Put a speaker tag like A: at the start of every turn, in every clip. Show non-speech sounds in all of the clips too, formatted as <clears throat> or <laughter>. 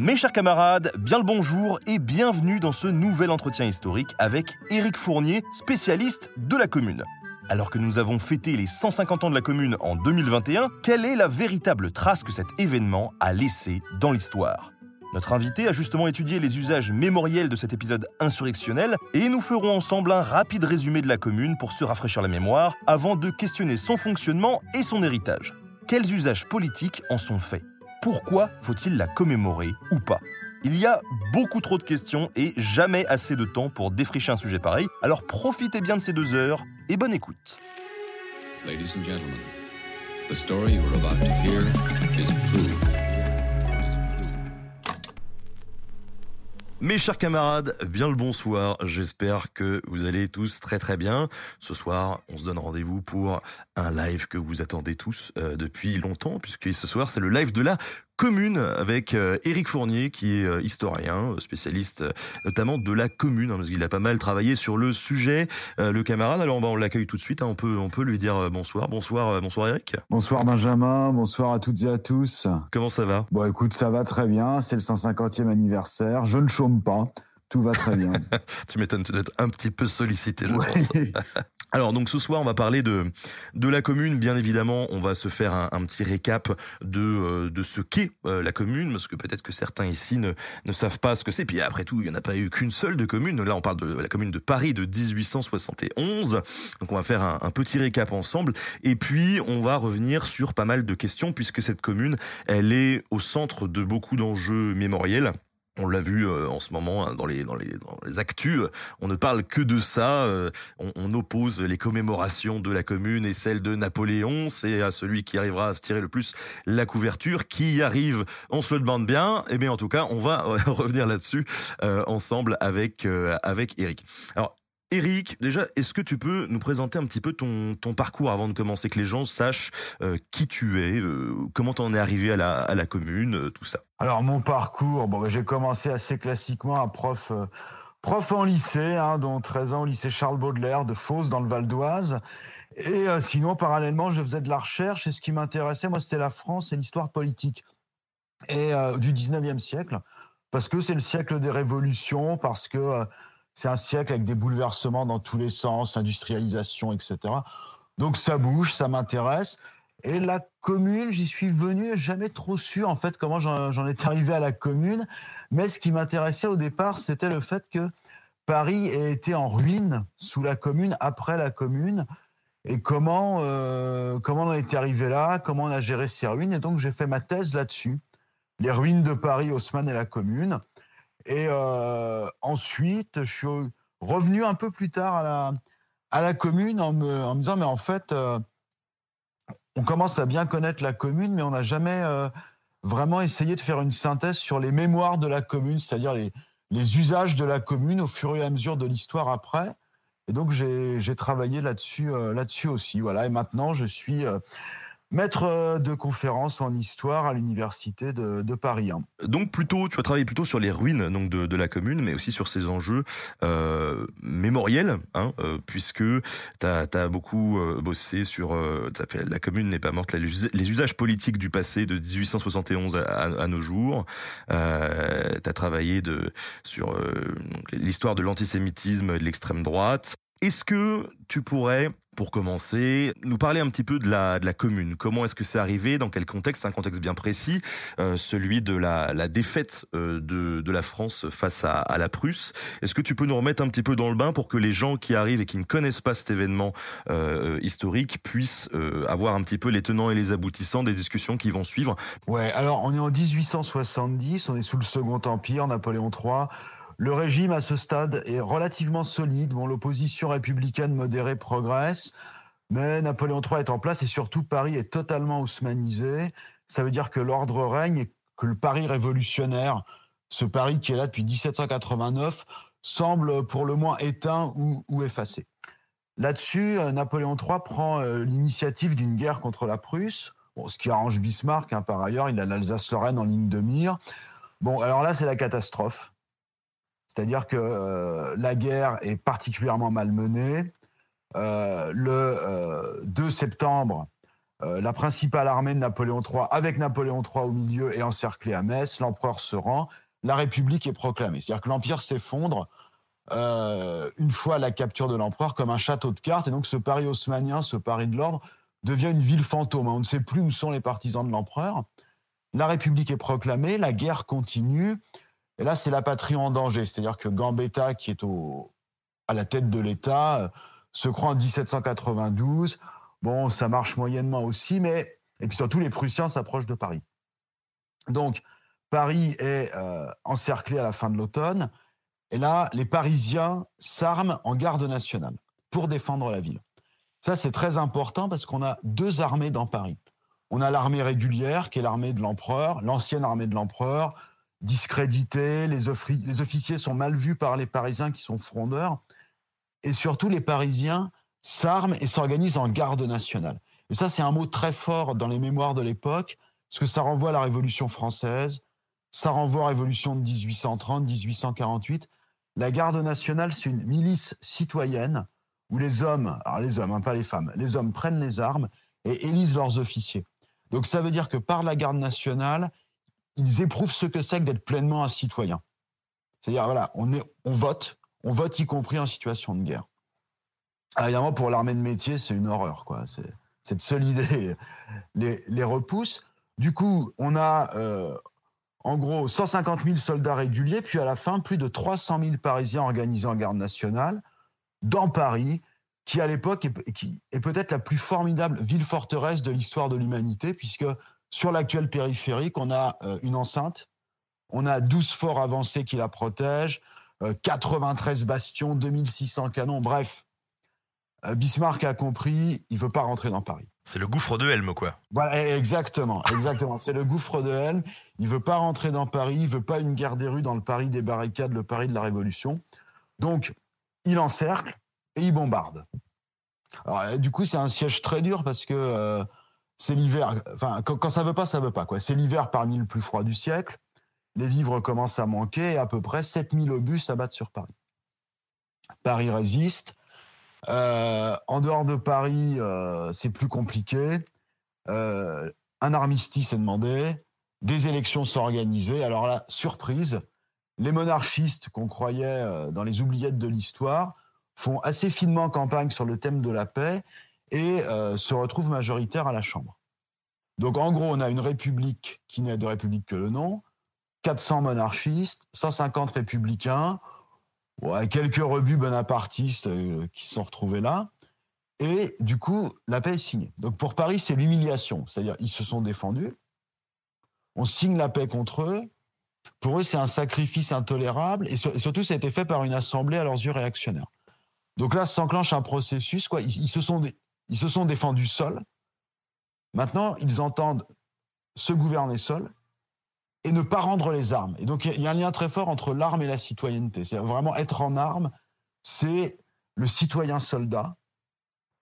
A: Mes chers camarades, bien le bonjour et bienvenue dans ce nouvel entretien historique avec Éric Fournier, spécialiste de la commune. Alors que nous avons fêté les 150 ans de la commune en 2021, quelle est la véritable trace que cet événement a laissée dans l'histoire? Notre invité a justement étudié les usages mémoriels de cet épisode insurrectionnel et nous ferons ensemble un rapide résumé de la commune pour se rafraîchir la mémoire avant de questionner son fonctionnement et son héritage. Quels usages politiques en sont faits? Pourquoi faut-il la commémorer ou pas? Il y a beaucoup trop de questions et jamais assez de temps pour défricher un sujet pareil, alors profitez bien de ces deux heures et bonne écoute. Mes chers camarades, bien le bonsoir. J'espère que vous allez tous très très bien. Ce soir, on se donne rendez-vous pour un live que vous attendez tous euh, depuis longtemps, puisque ce soir, c'est le live de la commune avec euh, Éric Fournier qui est euh, historien, euh, spécialiste notamment de la commune, hein, parce qu'il a pas mal travaillé sur le sujet. le camarade, alors on l'accueille tout de suite, hein, on, peut, on peut lui dire bonsoir. Bonsoir, bonsoir Éric.
B: Bonsoir Benjamin, bonsoir à toutes et à tous.
A: Comment ça va?
B: Bon écoute, ça va très bien, c'est le 150e anniversaire, je ne chôme pas. Tout va très bien. <laughs>
A: tu m'étonnes d'être un petit peu sollicité, je pense. <laughs> Alors donc ce soir on va parler de de la commune. Bien évidemment on va se faire un, petit récap de euh, de ce qu'est euh, la commune parce que peut-être que certains ici ne ne savent pas ce que c'est. Puis après tout il y en a pas eu qu'une seule de commune. Là on parle de la commune de Paris de 1871 donc on va faire un, un petit récap ensemble. Et puis on va revenir sur pas mal de questions puisque cette commune elle est au centre de beaucoup d'enjeux mémoriels on l'a vu euh, en ce moment hein, dans les dans les dans les actus. On ne parle que de ça. Euh, on, oppose les commémorations de la Commune et celles de Napoléon. C'est à celui qui arrivera à se tirer le plus la couverture. Qui y arrive, on se le demande bien. Et eh bien en tout cas, on va <laughs> revenir là-dessus euh, ensemble avec avec Eric. Alors Eric, déjà, est-ce que tu peux nous présenter un petit peu ton, parcours avant de commencer, que les gens sachent euh, qui tu es, euh, comment tu en es arrivé à la, commune, euh, tout ça?
B: Alors mon parcours, bon, bah, j'ai commencé assez classiquement à prof, prof en lycée, hein, dont 13 ans au lycée Charles Baudelaire de Fos dans le Val d'Oise. Et sinon, parallèlement, je faisais de la recherche et ce qui m'intéressait, moi, c'était la France et l'histoire politique et du 19e siècle, parce que c'est le siècle des révolutions, parce que c'est un siècle avec des bouleversements dans tous les sens, industrialisation, etc. Donc ça bouge, ça m'intéresse. Et la commune, j'y suis venu, jamais trop sûr en fait comment j'en étais arrivé à la commune. Mais ce qui m'intéressait au départ, c'était le fait que Paris ait été en ruine sous la commune, après la commune, et comment euh, comment on était arrivé là, comment on a géré ces ruines. Et donc j'ai fait ma thèse là-dessus, les ruines de Paris, Haussmann et la commune. Et euh, ensuite, je suis revenu un peu plus tard à la, à la commune en me, disant, mais en fait, euh, on commence à bien connaître la commune, mais on n'a jamais euh, vraiment essayé de faire une synthèse sur les mémoires de la commune, c'est-à-dire les, usages de la commune au fur et à mesure de l'histoire après. Et donc, j'ai travaillé là-dessus là-dessus aussi. Voilà. Et maintenant, je suis maître euh, de conférences en histoire à l'université de, Paris. Hein.
A: Donc plutôt, tu vas travailler plutôt sur les ruines donc de, la commune, mais aussi sur ses enjeux euh, mémoriels, hein, euh, puisque tu as, beaucoup bossé sur la commune n'est pas morte, les usages politiques du passé de 1871 à, nos jours. tu as travaillé sur l'histoire de l'antisémitisme et de l'extrême droite. Est-ce que tu pourrais pour commencer, nous parler un petit peu de la, de la commune. Comment est-ce que c'est arrivé? Dans quel contexte? Un contexte bien précis, euh, celui de la, la défaite euh, de, de, la France face à, à la Prusse. Est-ce que tu peux nous remettre un petit peu dans le bain pour que les gens qui arrivent et qui ne connaissent pas cet événement euh, historique puissent euh, avoir un petit peu les tenants et les aboutissants des discussions qui vont suivre?
B: Ouais, alors on est en 1870, on est sous le Second Empire, Napoléon III. Le régime à ce stade est relativement solide. Bon, l'opposition républicaine modérée progresse, mais Napoléon III est en place et surtout Paris est totalement haussmanisé. Ça veut dire que l'ordre règne que le Paris révolutionnaire, ce Paris qui est là depuis 1789, semble pour le moins éteint ou, effacé. Là-dessus, euh, Napoléon III prend euh, l'initiative d'une guerre contre la Prusse, ce qui arrange Bismarck, hein, par ailleurs, il a l'Alsace-Lorraine en ligne de mire. Bon, alors là, c'est la catastrophe. C'est-à-dire que euh, la guerre est particulièrement mal menée. le 2 septembre, la principale armée de Napoléon III, avec Napoléon III au milieu, est encerclée à Metz. L'empereur se rend la République est proclamée. C'est-à-dire que l'Empire s'effondre euh, une fois la capture de l'empereur comme un château de cartes. Et donc ce Paris haussmanien, ce Paris de l'ordre, devient une ville fantôme. On ne sait plus où sont les partisans de l'empereur. La République est proclamée, la guerre continue. Et là, c'est la patrie en danger. C'est-à-dire que Gambetta, qui est à la tête de l'État, euh, se croit en 1792. Bon, ça marche moyennement aussi, mais... Et puis surtout, les Prussiens s'approchent de Paris. Donc, Paris est euh, encerclé à la fin de l'automne. Et là, les Parisiens s'arment en garde nationale pour défendre la ville. Ça, c'est très important parce qu'on a deux armées dans Paris. On a l'armée régulière, qui est l'armée de l'empereur, l'ancienne armée de l'empereur, discréditée, les, les, officiers sont mal vus par les Parisiens qui sont frondeurs. Et surtout, les Parisiens s'arment et s'organisent en garde nationale. Et ça, c'est un mot très fort dans les mémoires de l'époque, parce que ça renvoie à la Révolution française, ça renvoie à Révolution de 1830-1848. La garde nationale, c'est une milice citoyenne où les hommes, alors les hommes, hein, pas les femmes, les hommes prennent les armes et élisent leurs officiers. Donc ça veut dire que par la garde nationale, ils éprouvent ce que c'est que d'être pleinement un citoyen. C'est-à-dire, voilà, on, vote, on vote y compris en situation de guerre. Alors évidemment, pour l'armée de métier, c'est une horreur, quoi. Cette seule idée <laughs> les, repousse. Du coup, on a, euh, en gros 150 000 soldats réguliers, puis à la fin, plus de 300 000 Parisiens organisés en garde nationale dans Paris, qui à l'époque est peut-être la plus formidable ville-forteresse de l'histoire de l'humanité, puisque sur l'actuelle périphérique, on a euh, une enceinte, on a 12 forts avancés qui la protègent, 93 euh, bastions, 2600 canons, bref. Euh, Bismarck a compris, il veut pas rentrer dans Paris.
A: C'est le gouffre de Helm, quoi.
B: Voilà, exactement, exactement. C'est le gouffre de Helm. Il veut pas rentrer dans Paris, il veut pas une guerre des rues dans le Paris des barricades, le Paris de la Révolution. Donc, il encercle et il bombarde. Alors, du coup, c'est un siège très dur parce que c'est l'hiver. Enfin, quand, quand, ça veut pas, ça veut pas, quoi. C'est l'hiver parmi le plus froid du siècle. Les vivres commencent à manquer et à peu près 7000 obus s'abattent sur Paris. Paris résiste. Euh, en dehors de Paris, euh, c'est plus compliqué. Euh, un armistice est demandé, des élections sont organisées. Alors là, surprise, les monarchistes qu'on croyait dans les oubliettes de l'histoire font assez finement campagne sur le thème de la paix et se retrouvent majoritaires à la Chambre. Donc en gros, on a une république qui n'est de république que le nom, 400 monarchistes, 150 républicains, quelques rebuts bonapartistes euh, qui se sont retrouvés là. Et du coup, la paix est signée. Donc pour Paris, c'est l'humiliation. C'est-à-dire, ils se sont défendus. On signe la paix contre eux. Pour eux, c'est un sacrifice intolérable. Et, surtout, ça a été fait par une assemblée à leurs yeux réactionnaire. Donc là, s'enclenche un processus. Quoi. Ils, se sont ils se sont défendus seuls. Maintenant, ils entendent se gouverner seuls et ne pas rendre les armes. Et donc, il y a un lien très fort entre l'arme et la citoyenneté. C'est vraiment être en armes, c'est le citoyen soldat,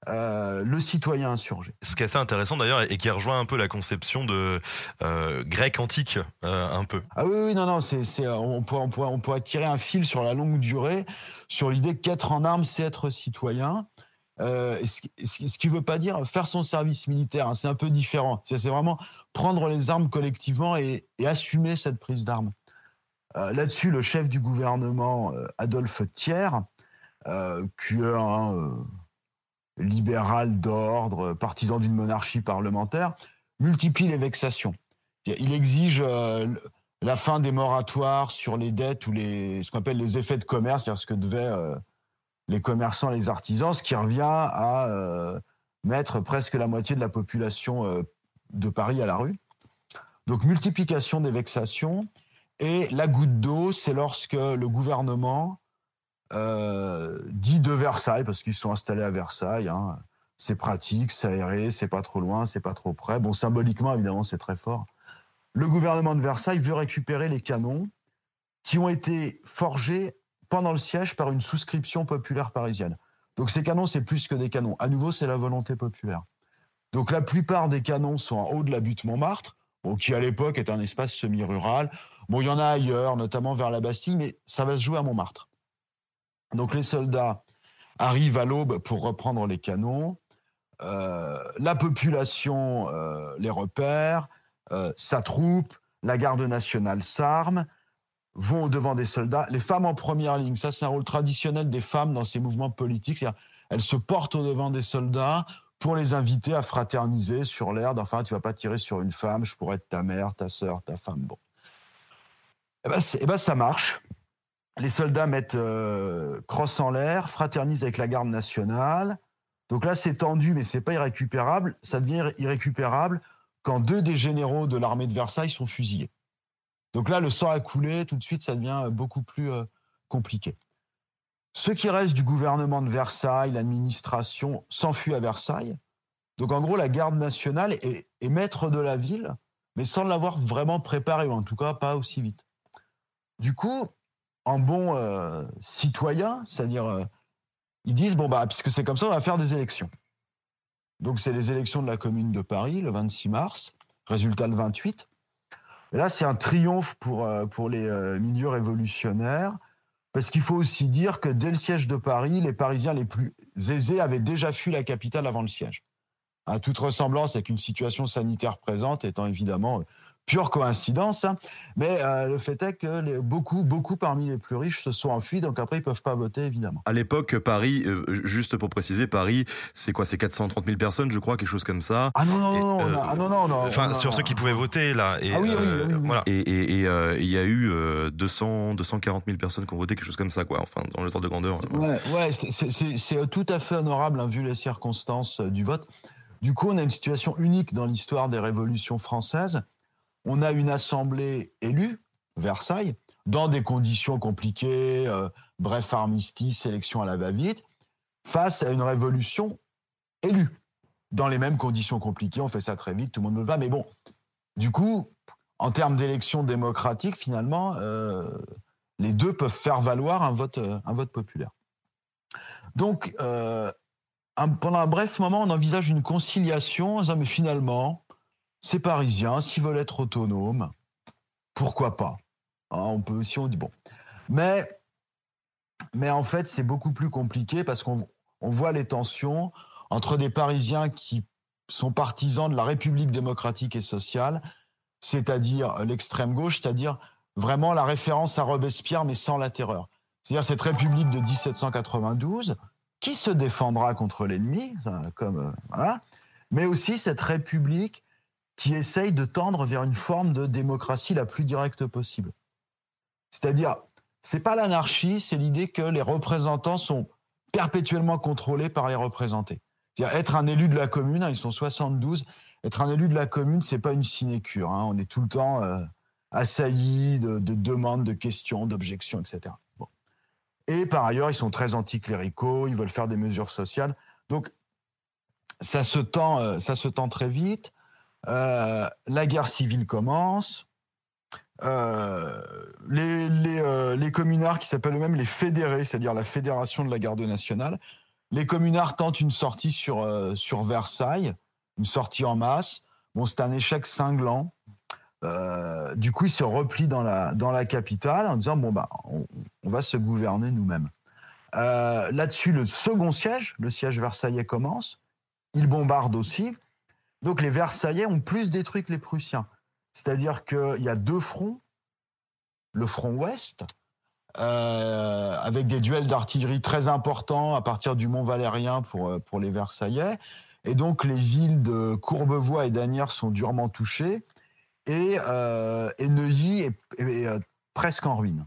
B: euh, le citoyen insurgé.
A: Ce qui est assez intéressant d'ailleurs et qui rejoint un peu la conception de euh, grec antique, euh, un peu.
B: Ah oui, oui, non, non, c'est, on, pourrait, on, pourrait, on pourrait tirer un fil sur la longue durée sur l'idée qu'être en armes, c'est être citoyen. Euh, ce qui ne veut pas dire faire son service militaire, hein, c'est un peu différent. C'est vraiment prendre les armes collectivement et, assumer cette prise d'armes. Euh, là-dessus, le chef du gouvernement, euh, Adolphe Thiers, qui est un libéral d'ordre, partisan d'une monarchie parlementaire, multiplie les vexations. Il exige la fin des moratoires sur les dettes ou les, ce qu'on appelle les effets de commerce, c'est-à-dire ce que devait les commerçants, les artisans, ce qui revient à euh, mettre presque la moitié de la population euh, de Paris à la rue. Donc multiplication des vexations. Et la goutte d'eau, c'est lorsque le gouvernement euh, dit de Versailles, parce qu'ils sont installés à Versailles, hein, c'est pratique, c'est aéré, c'est pas trop loin, c'est pas trop près. Bon, symboliquement, évidemment, c'est très fort. le gouvernement de Versailles veut récupérer les canons qui ont été forgés pendant le siège par une souscription populaire parisienne. Donc ces canons, c'est plus que des canons. À nouveau, c'est la volonté populaire. Donc la plupart des canons sont en haut de la butte Montmartre, qui à l'époque est un espace semi-rural. Bon, il y en a ailleurs, notamment vers la Bastille, mais ça va se jouer à Montmartre. Donc les soldats arrivent à l'aube pour reprendre les canons. Euh, la population euh, les repère, euh, s'attroupe, la garde nationale s'arme, vont au devant des soldats. Les femmes en première ligne, ça c'est un rôle traditionnel des femmes dans ces mouvements politiques. Elles se portent au devant des soldats pour les inviter à fraterniser sur l'air d'enfin, tu vas pas tirer sur une femme, je pourrais être ta mère, ta sœur, ta femme. Bon. Eh ben, eh ben ça marche. Les soldats mettent euh, crosse en l'air, fraternisent avec la garde nationale. Donc là, c'est tendu, mais c'est pas irrécupérable. Ça devient irrécupérable quand deux des généraux de l'armée de Versailles sont fusillés. Donc là, le sang a coulé, tout de suite, ça devient beaucoup plus euh, compliqué. Ce qui reste du gouvernement de Versailles, l'administration, s'enfuit à Versailles. Donc en gros, la garde nationale est, maître de la ville, mais sans l'avoir vraiment préparé, ou en tout cas pas aussi vite. Du coup, en bon euh, citoyen, c'est-à-dire, euh, ils disent, bon, bah, puisque c'est comme ça, on va faire des élections. Donc c'est les élections de la commune de Paris, le 26 mars, résultat le 28 là, c'est un triomphe pour, euh, pour les euh, milieux révolutionnaires, parce qu'il faut aussi dire que dès le siège de Paris, les Parisiens les plus aisés avaient déjà fui la capitale avant le siège. À toute ressemblance avec une situation sanitaire présente étant évidemment pure coïncidence, hein. mais euh, le fait est que beaucoup, beaucoup parmi les plus riches se sont enfuis, donc après ils peuvent pas voter évidemment.
A: À l'époque, Paris, euh, juste pour préciser, Paris, c'est quoi C'est 430 000 personnes, je crois, quelque chose comme ça.
B: Ah non non non, non, ah, non, non, non,
A: Enfin, sur ceux qui pouvaient voter là.
B: Et, ah oui, oui, oui,
A: voilà. Et il y a eu 200, 240 000 personnes qui ont voté, quelque chose comme ça, quoi. Enfin, dans les ordres de grandeur.
B: Ouais, ouais, c'est tout à fait honorable hein, vu les circonstances du vote. Du coup, on a une situation unique dans l'histoire des révolutions françaises on a une assemblée élue, Versailles, dans des conditions compliquées, euh, bref armistice, élection à la va-vite, face à une révolution élue, dans les mêmes conditions compliquées. On fait ça très vite, tout le monde le va. Mais bon, du coup, en termes d'élection démocratique, finalement, euh, les deux peuvent faire valoir un vote, un vote populaire. Donc, euh, pendant un bref moment, on envisage une conciliation, mais finalement, ces Parisiens, s'ils veulent être autonomes, pourquoi pas hein, On peut aussi, on dit bon. Mais, mais en fait, c'est beaucoup plus compliqué parce qu'on voit les tensions entre des Parisiens qui sont partisans de la République démocratique et sociale, c'est-à-dire l'extrême gauche, c'est-à-dire vraiment la référence à Robespierre, mais sans la terreur. C'est-à-dire cette République de 1792 qui se défendra contre l'ennemi, comme euh, voilà, mais aussi cette République qui essaye de tendre vers une forme de démocratie la plus directe possible. C'est-à-dire, c'est pas l'anarchie, c'est l'idée que les représentants sont perpétuellement contrôlés par les représentés. C'est-à-dire être un élu de la commune, hein, ils sont 72, être un élu de la commune, c'est pas une sinécure. Hein, on est tout le temps euh, assailli de, demandes, de questions, d'objections, etc. Et par ailleurs, ils sont très anticléricaux, ils veulent faire des mesures sociales. Donc, ça se tend, euh, ça se tend très vite. Euh, la guerre civile commence. Euh, les, euh, les, communards qui s'appellent eux-mêmes les fédérés, c'est-à-dire la fédération de la garde nationale, les communards tentent une sortie sur, sur Versailles, une sortie en masse. Bon, c'est un échec cinglant. du coup, ils se replient dans la, dans la capitale en disant bon bah on, on va se gouverner nous-mêmes. Là-dessus, le second siège, le siège versaillais commence. Ils bombardent aussi. Donc les Versaillais ont plus détruit que les Prussiens. C'est-à-dire qu'il y a deux fronts. Le front ouest, euh, avec des duels d'artillerie très importants à partir du Mont Valérien pour, euh, pour les Versaillais. Et donc les villes de Courbevoie et d'Anières sont durement touchées. Et, euh, Neuilly est, presque en ruine.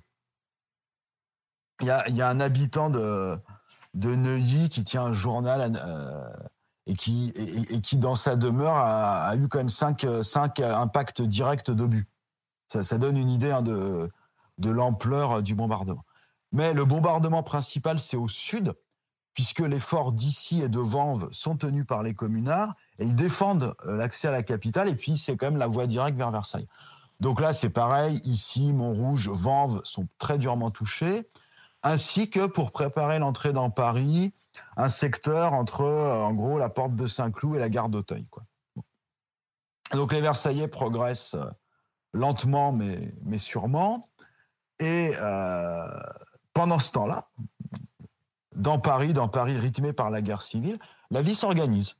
B: Il y a, un habitant de, de Neuilly qui tient un journal et qui, et, qui dans sa demeure, a, eu quand même cinq, cinq impacts directs d'obus. Ça, ça, donne une idée hein, de, de l'ampleur du bombardement. Mais le bombardement principal, c'est au sud, puisque les forts d'ici et de Vanves sont tenus par les communards, et ils défendent euh, l'accès à la capitale, et puis c'est quand même la voie directe vers Versailles. Donc là, c'est pareil. Ici, Montrouge, Vanves sont très durement touchés, ainsi que pour préparer l'entrée dans Paris, un secteur entre, euh, en gros, la porte de Saint-Cloud et la gare d'Auteuil. Donc les Versaillais progressent euh, lentement, mais, mais sûrement. Et euh, pendant ce temps-là, dans Paris, dans Paris rythmé par la guerre civile, la vie s'organise.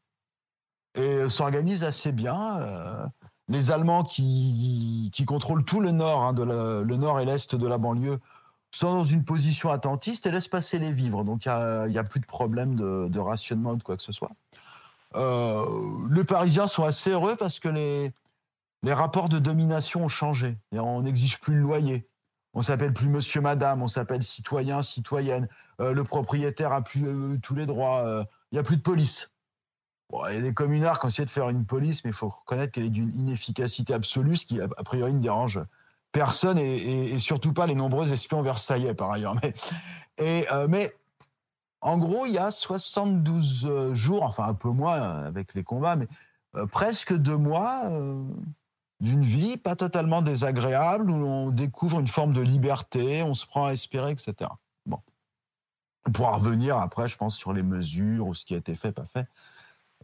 B: Et s'organise assez bien les Allemands qui, qui contrôlent tout le nord, hein, de le nord et l'est de la banlieue, sont dans une position attentiste et laissent passer les vivres. Donc il n'y a, plus de problème de, rationnement ou de quoi que ce soit. Euh, les Parisiens sont assez heureux parce que les, rapports de domination ont changé. on n'exige plus le loyer. On s'appelle plus monsieur, madame, on s'appelle citoyen, citoyenne. Euh, le propriétaire a plus euh, tous les droits. Il n'y a plus de police il y a des communards qui ont essayé de faire une police, mais il faut reconnaître qu'elle est d'une inefficacité absolue, ce qui, a priori, ne dérange personne et, surtout pas les nombreux espions versaillais, par ailleurs. Mais, euh, en gros, il y a 72 euh, jours, enfin un peu moins euh, avec les combats, mais presque deux mois d'une vie pas totalement désagréable, où on découvre une forme de liberté, on se prend à espérer, etc. Bon. On pourra revenir après, je pense, sur les mesures ou ce qui a été fait, pas fait.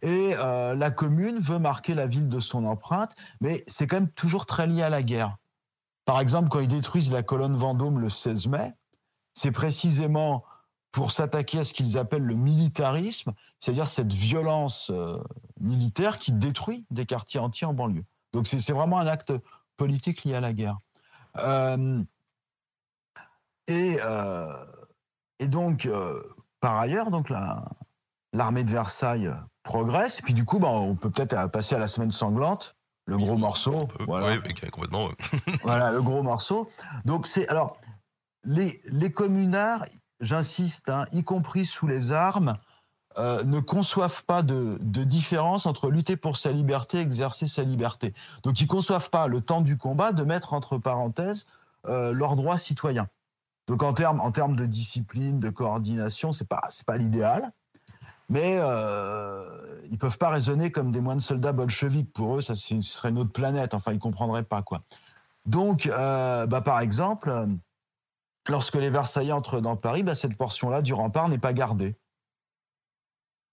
B: Et la commune veut marquer la ville de son empreinte, mais c'est quand même toujours très lié à la guerre. Par exemple, quand ils détruisent la colonne Vendôme le 16 mai, c'est précisément pour s'attaquer à ce qu'ils appellent le militarisme, c'est-à-dire cette violence euh, militaire qui détruit des quartiers entiers en banlieue. Donc c'est vraiment un acte politique lié à la guerre. Euh, et, et, donc, par ailleurs, donc l'armée de Versailles progresse. Et puis du coup, bah, on peut peut-être passer à la semaine sanglante, le gros morceau.
A: Voilà. Oui, complètement. <laughs>
B: voilà, le gros morceau. Donc c'est alors les, les communards, j'insiste, hein, y compris sous les armes, euh, ne conçoivent pas de, de, différence entre lutter pour sa liberté et exercer sa liberté. Donc ils conçoivent pas le temps du combat de mettre entre parenthèses euh, leurs droits citoyens. Donc en termes en de discipline, de coordination, c'est pas c'est pas l'idéal mais euh, ils peuvent pas raisonner comme des moines soldats bolcheviques. Pour eux, ça ce serait une autre planète. Enfin, ils comprendraient pas quoi. Donc, euh, bah, par exemple, lorsque les Versaillais entrent dans Paris, bah, cette portion-là du rempart n'est pas gardée.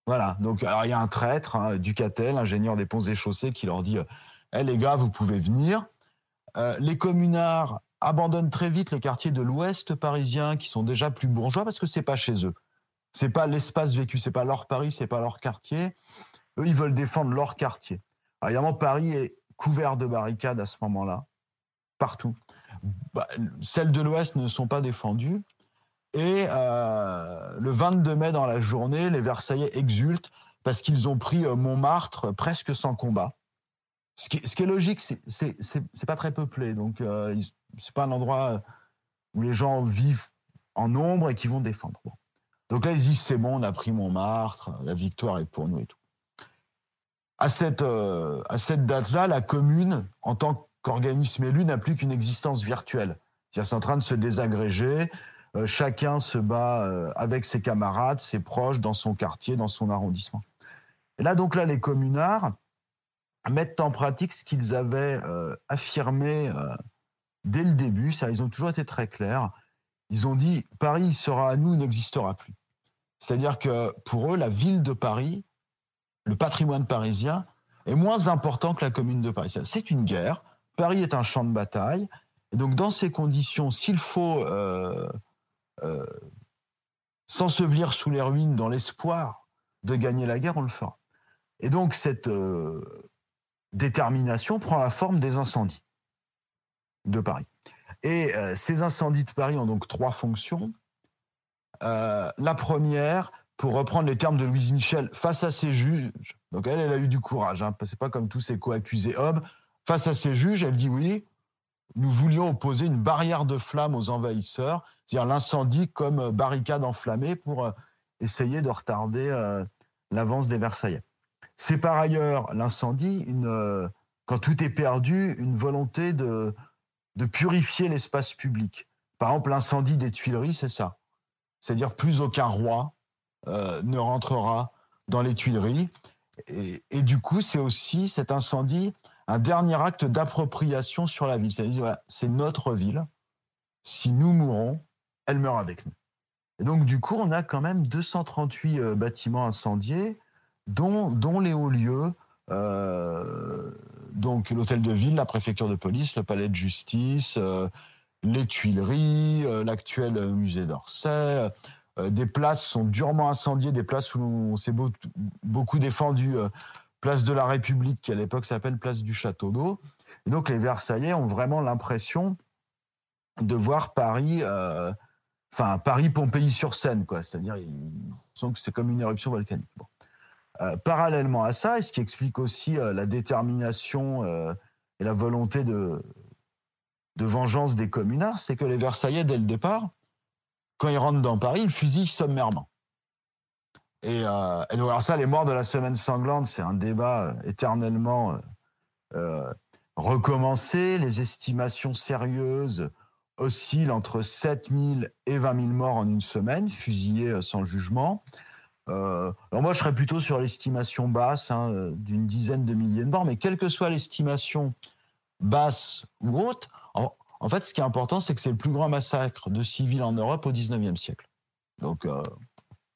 B: Voilà. Donc, alors il y a un traître, hein, Ducatel, ingénieur des ponts et chaussées, qui leur dit "Eh les gars, vous pouvez venir." Euh, les communards abandonnent très vite les quartiers de l'Ouest parisien, qui sont déjà plus bourgeois, parce que c'est pas chez eux. C'est pas l'espace vécu, c'est pas leur Paris, c'est pas leur quartier. Eux, ils veulent défendre leur quartier. Évidemment, Paris est couvert de barricades à ce moment-là, partout. Bah, celles de l'Ouest ne sont pas défendues. Et euh, le 22 mai dans la journée, les Versaillais exultent parce qu'ils ont pris euh, Montmartre presque sans combat. Ce qui, est logique, c'est pas très peuplé, donc euh, c'est pas un endroit où les gens vivent en nombre et qui vont défendre. Donc là, ils disent c'est bon, on a pris Montmartre, la victoire est pour nous et tout. À cette, euh, cette date-là, la commune, en tant qu'organisme élu, n'a plus qu'une existence virtuelle. C'est en train de se désagréger. Euh, chacun se bat euh, avec ses camarades, ses proches, dans son quartier, dans son arrondissement. Et là, donc là, les communards mettent en pratique ce qu'ils avaient affirmé dès le début. Ça, ils ont toujours été très clairs. Ils ont dit Paris sera à nous, n'existera plus. C'est-à-dire que pour eux, la ville de Paris, le patrimoine parisien, est moins important que la commune de Paris. C'est une guerre. Paris est un champ de bataille. Et donc, dans ces conditions, s'il faut euh, euh, s'ensevelir sous les ruines dans l'espoir de gagner la guerre, on le fera. Et donc, cette euh, détermination prend la forme des incendies de Paris. Et ces incendies de Paris ont donc trois fonctions. Euh, la première, pour reprendre les termes de Louise Michel, face à ses juges, donc elle, elle a eu du courage, hein, c'est pas comme tous ses co-accusés hommes, face à ses juges, elle dit oui, nous voulions opposer une barrière de flamme aux envahisseurs, c'est-à-dire l'incendie comme barricade enflammée pour euh, essayer de retarder euh, l'avance des Versaillais. C'est par ailleurs l'incendie, quand tout est perdu, une volonté de, de purifier l'espace public. Par exemple, l'incendie des Tuileries, c'est ça c'est-à-dire plus aucun roi euh, ne rentrera dans les Tuileries. Et, du coup, c'est aussi cet incendie un dernier acte d'appropriation sur la ville. C'est-à-dire, c'est notre ville. Si nous mourons, elle meurt avec nous. Et donc, du coup, on a quand même 238 euh, bâtiments incendiés, dont, les hauts lieux, euh, donc l'hôtel de ville, la préfecture de police, le palais de justice, les Tuileries, l'actuel musée d'Orsay. des places sont durement incendiées, des places où on s'est beaucoup défendu place de la République, qui à l'époque s'appelle place du Château d'Eau. Et donc les Versaillais ont vraiment l'impression de voir Paris, euh, enfin Paris Pompéi-sur-Seine, quoi. C'est-à-dire ils sentent que c'est comme une éruption volcanique. Euh, parallèlement à ça, et ce qui explique aussi euh, la détermination et la volonté de, de vengeance des communards, c'est que les Versaillais, dès le départ, quand ils rentrent dans Paris, ils fusillent sommairement. Et, euh, donc, alors ça, les morts de la semaine sanglante, c'est un débat euh, éternellement euh, recommencé. Les estimations sérieuses oscillent entre 7 000 et 20 000 morts en une semaine, fusillés sans jugement. Alors moi, je serais plutôt sur l'estimation basse hein, d'une dizaine de milliers de morts, mais quelle que soit l'estimation basse ou haute, en, fait, ce qui est important, c'est que c'est le plus grand massacre de civils en Europe au 19e siècle. Donc,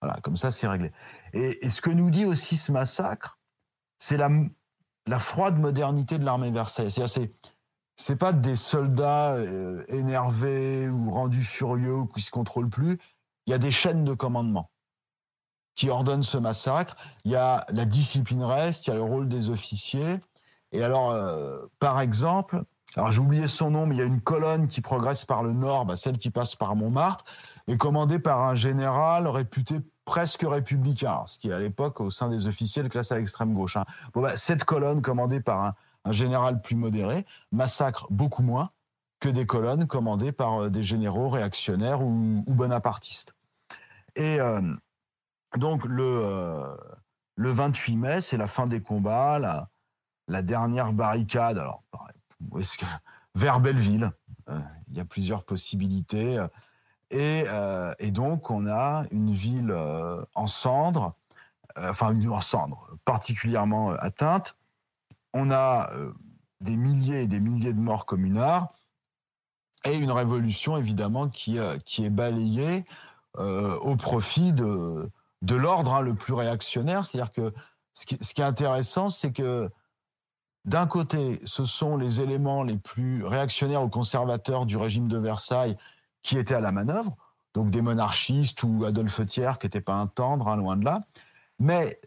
B: voilà, comme ça, c'est réglé. Et, ce que nous dit aussi ce massacre, c'est la, froide modernité de l'armée versaillaise. C'est c'est pas des soldats euh, énervés ou rendus furieux ou qui se contrôlent plus. Il y a des chaînes de commandement qui ordonnent ce massacre. Il y a la discipline reste, il y a le rôle des officiers. Et alors, euh, par exemple, alors j'ai oublié son nom, mais il y a une colonne qui progresse par le nord, bah, celle qui passe par Montmartre, est commandée par un général réputé presque républicain, ce qui à l'époque au sein des officiels classé à l'extrême gauche. Hein. Bah, cette colonne commandée par un, général plus modéré massacre beaucoup moins que des colonnes commandées par euh, des généraux réactionnaires ou, bonapartistes. Et euh, donc le, euh, le 28 mai, c'est la fin des combats, la, la dernière barricade. Alors, vers Belleville, euh, il y a plusieurs possibilités. Et, euh, donc, on a une ville euh, en cendres, enfin, une ville en cendres, particulièrement atteinte. On a des milliers et des milliers de morts communards et une révolution, évidemment, qui, qui est balayée au profit de, de l'ordre hein, le plus réactionnaire. C'est-à-dire que ce qui est intéressant, c'est que d'un côté, ce sont les éléments les plus réactionnaires ou conservateurs du régime de Versailles qui étaient à la manœuvre, donc des monarchistes ou Adolphe Thiers qui n'était pas un tendre, hein, loin de là. Mais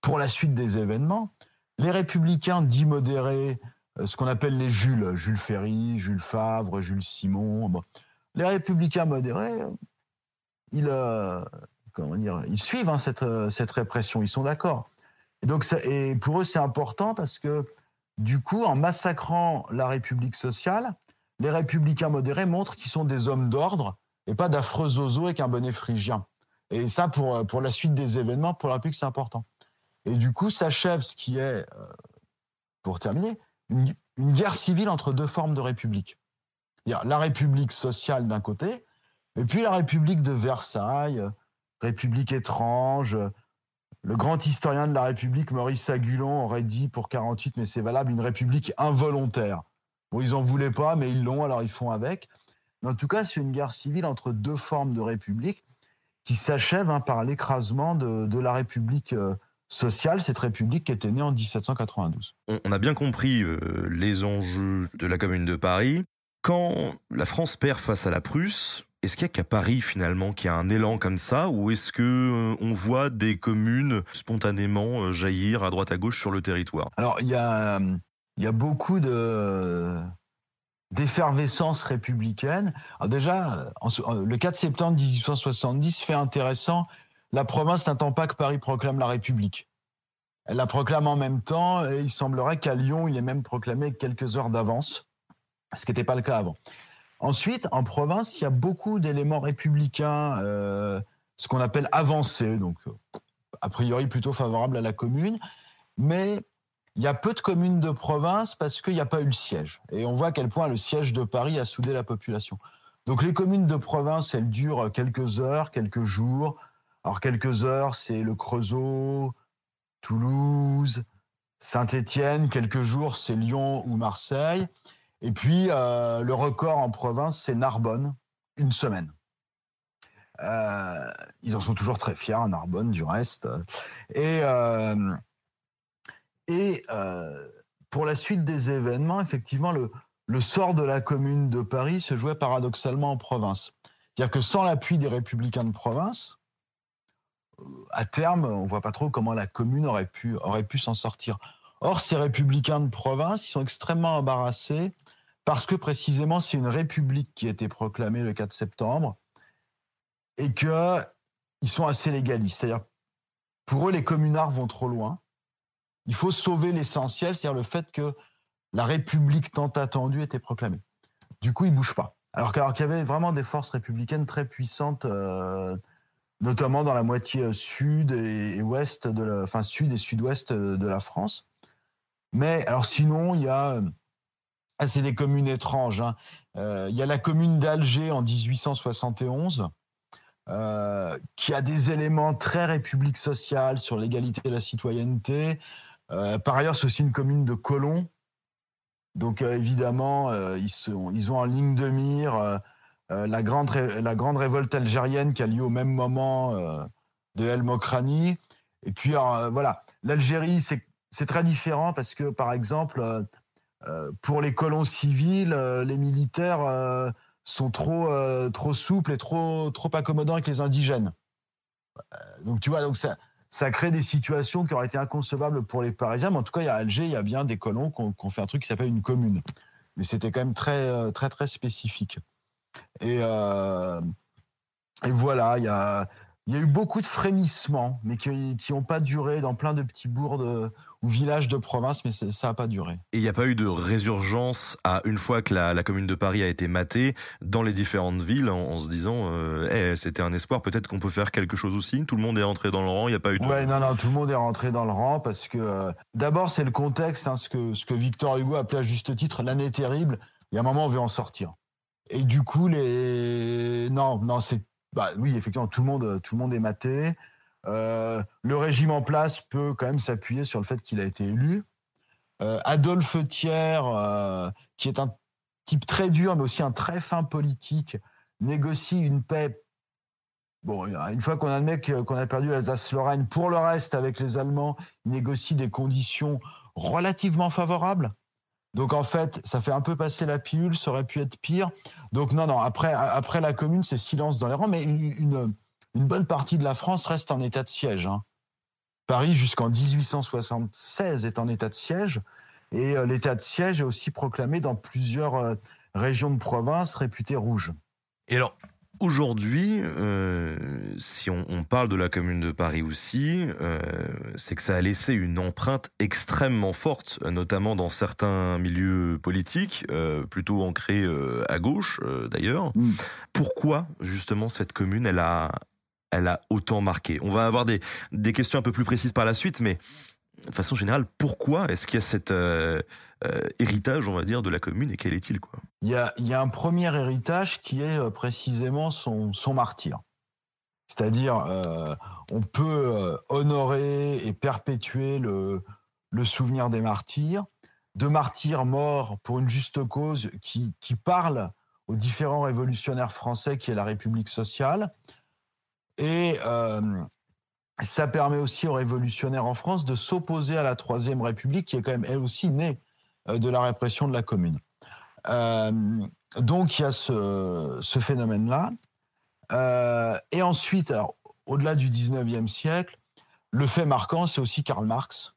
B: pour la suite des événements, les républicains dits modérés, euh, ce qu'on appelle les Jules, Jules Ferry, Jules Favre, Jules Simon, les républicains modérés, ils, euh, ils suivent hein, cette, euh, répression, ils sont d'accord. Donc, et pour eux, c'est important parce que du coup, en massacrant la République sociale, les républicains modérés montrent qu'ils sont des hommes d'ordre et pas d'affreux zozos avec un bonnet phrygien. Et ça, pour, pour la suite des événements, pour la République, c'est important. Et du coup, s'achève ce qui est, pour terminer, une, une, guerre civile entre deux formes de république. La République sociale d'un côté, et puis la République de Versailles, République étrange. Le grand historien de la République, Maurice Agulon, aurait dit pour 48, mais c'est valable, une République involontaire. Bon, ils en voulaient pas, mais ils l'ont, alors ils font avec. Mais en tout cas, c'est une guerre civile entre deux formes de république qui s'achève hein, par l'écrasement de, de, la République euh, sociale, cette République qui était née en 1792.
A: On a bien compris euh, les enjeux de la Commune de Paris. Quand la France perd face à la Prusse, est-ce qu'il y a qu'à Paris finalement qu'il y a un élan comme ça, ou est-ce que euh, on voit des communes spontanément euh, jaillir à droite à gauche sur le territoire?
B: Alors il y a il y a beaucoup de d'effervescence républicaine. Alors déjà, le 4 septembre 1870 fait intéressant. La province n'attend pas que Paris proclame la République. Elle la proclame en même temps et il semblerait qu'à Lyon, il est même proclamé quelques heures d'avance, ce qui n'était pas le cas avant. Ensuite, en province, il y a beaucoup d'éléments républicains, euh, ce qu'on appelle avancés, donc a priori plutôt favorables à la commune, mais il y a peu de communes de province parce qu'il n'y a pas eu le siège. Et on voit à quel point le siège de Paris a soudé la population. Donc les communes de province, elles durent quelques heures, quelques jours. Alors quelques heures, c'est le Creusot, Toulouse, Saint-Étienne, quelques jours, c'est Lyon ou Marseille. Et puis, le record en province, c'est Narbonne, une semaine. ils en sont toujours très fiers à Narbonne, du reste. Et, et pour la suite des événements, effectivement, le, le sort de la commune de Paris se jouait paradoxalement en province. C'est-à-dire que sans l'appui des républicains de province, à terme, on ne voit pas trop comment la commune aurait pu, aurait pu s'en sortir. Or, ces républicains de province, ils sont extrêmement embarrassés parce que précisément, c'est une république qui a été proclamée le 4 septembre et qu'ils sont assez légalistes. C'est-à-dire, pour eux, les communards vont trop loin. Il faut sauver l'essentiel, c'est-à-dire le fait que la République tant attendue était proclamée. Du coup, ils bougent pas. Alors, qu'il y avait vraiment des forces républicaines très puissantes, euh, notamment dans la moitié euh, sud et, ouest de la, enfin sud et sud-ouest euh, de la France. Mais alors sinon, il y a ah, c'est des communes étranges. Hein. il y a la commune d'Alger en 1871. qui a des éléments très république sociale sur l'égalité et la citoyenneté. par ailleurs, c'est aussi une commune de colons donc euh, évidemment, euh, ils, ont en ligne de mire euh, la, grande la grande révolte algérienne qui a lieu au même moment de El Mokrani. Et puis voilà, l'Algérie, c'est très différent parce que par exemple, pour les colons civils, les militaires sont trop, trop souples et trop, trop accommodants avec les indigènes. donc tu vois, donc ça, ça crée des situations qui auraient été inconcevables pour les Parisiens. Mais en tout cas, il y a Alger, il y a bien des colons qui ont, fait un truc qui s'appelle une commune. Mais c'était quand même très, euh, très, très spécifique. Et, euh, et voilà, il y a, y a eu beaucoup de frémissements, mais qui n'ont pas duré dans plein de petits bourgs ou villages de province, mais ça n'a pas duré.
A: Et il n'y a pas eu de résurgence à une fois que la, commune de Paris a été matée dans les différentes villes en, se disant euh, eh, c'était un espoir, peut-être qu'on peut faire quelque chose aussi. Tout le monde est rentré dans le rang, il n'y a pas eu de.
B: Ouais, non, non, tout le monde est rentré dans le rang parce que euh, d'abord c'est le contexte, hein, ce, que, ce que Victor Hugo appelait à juste titre l'année terrible. Il y a un moment, on veut en sortir. Et du coup, les. Non, non, c'est bah oui, effectivement, tout le monde, tout le monde est maté. Euh, le régime en place peut quand même s'appuyer sur le fait qu'il a été élu. Euh, Adolphe Thiers, euh, qui est un type très dur, mais aussi un très fin politique, négocie une paix. Bon, une fois qu'on admet qu'on a perdu l'Alsace-Lorraine, pour le reste, avec les Allemands, il négocie des conditions relativement favorables. Donc en fait, ça fait un peu passer la pilule, ça aurait pu être pire. Donc non, non, après, après la commune, c'est silence dans les rangs, mais une, une, bonne partie de la France reste en état de siège. Hein. Paris, jusqu'en 1876, est en état de siège, et euh, l'état de siège est aussi proclamé dans plusieurs euh, régions de province réputées rouges.
A: Et alors, Aujourd'hui, euh, si on, parle de la Commune de Paris aussi, c'est que ça a laissé une empreinte extrêmement forte, notamment dans certains milieux politiques, plutôt ancrés à gauche d'ailleurs. Mm. Pourquoi justement cette commune, elle a, elle a autant marqué On va avoir des, des questions un peu plus précises par la suite, mais de façon générale, pourquoi est-ce qu'il y a cet euh, euh, héritage, on va dire, de la commune et quel est-il
B: il y, a, il y a un premier héritage qui est euh, précisément son, son martyr. C'est-à-dire, on peut honorer et perpétuer le, le, souvenir des martyrs, de martyrs morts pour une juste cause qui, qui parlent aux différents révolutionnaires français qui est la République sociale. Et ça permet aussi aux révolutionnaires en France de s'opposer à la Troisième République, qui est quand même elle aussi née euh, de la répression de la Commune. Euh, donc il y a ce, phénomène-là. Euh, et ensuite, au-delà du 19e siècle, le fait marquant, c'est aussi Karl Marx.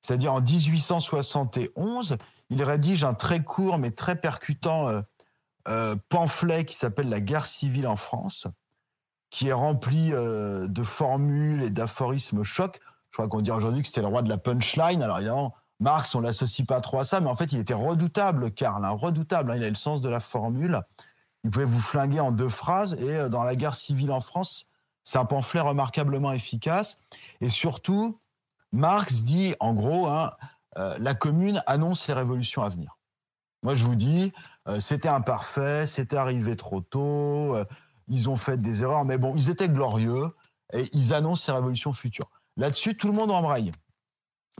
B: C'est-à-dire en 1871, il rédige un très court mais très percutant pamphlet qui s'appelle La guerre civile en France, qui est rempli euh, de formules et d'aphorismes chocs. Je crois qu'on dit aujourd'hui que c'était le roi de la punchline. Alors évidemment, Marx, on l'associe pas trop à ça, mais en fait, il était redoutable, Karl, hein, redoutable. Hein. il a le sens de la formule. Il pouvait vous flinguer en deux phrases. Et euh, dans la guerre civile en France, c'est un pamphlet remarquablement efficace. Et surtout, Marx dit, en gros, hein, euh, la commune annonce les révolutions à venir. Moi, je vous dis, c'était imparfait, c'était arrivé trop tôt, ils ont fait des erreurs, mais bon, ils étaient glorieux et ils annoncent ces révolutions futures. Là-dessus, tout le monde embraye.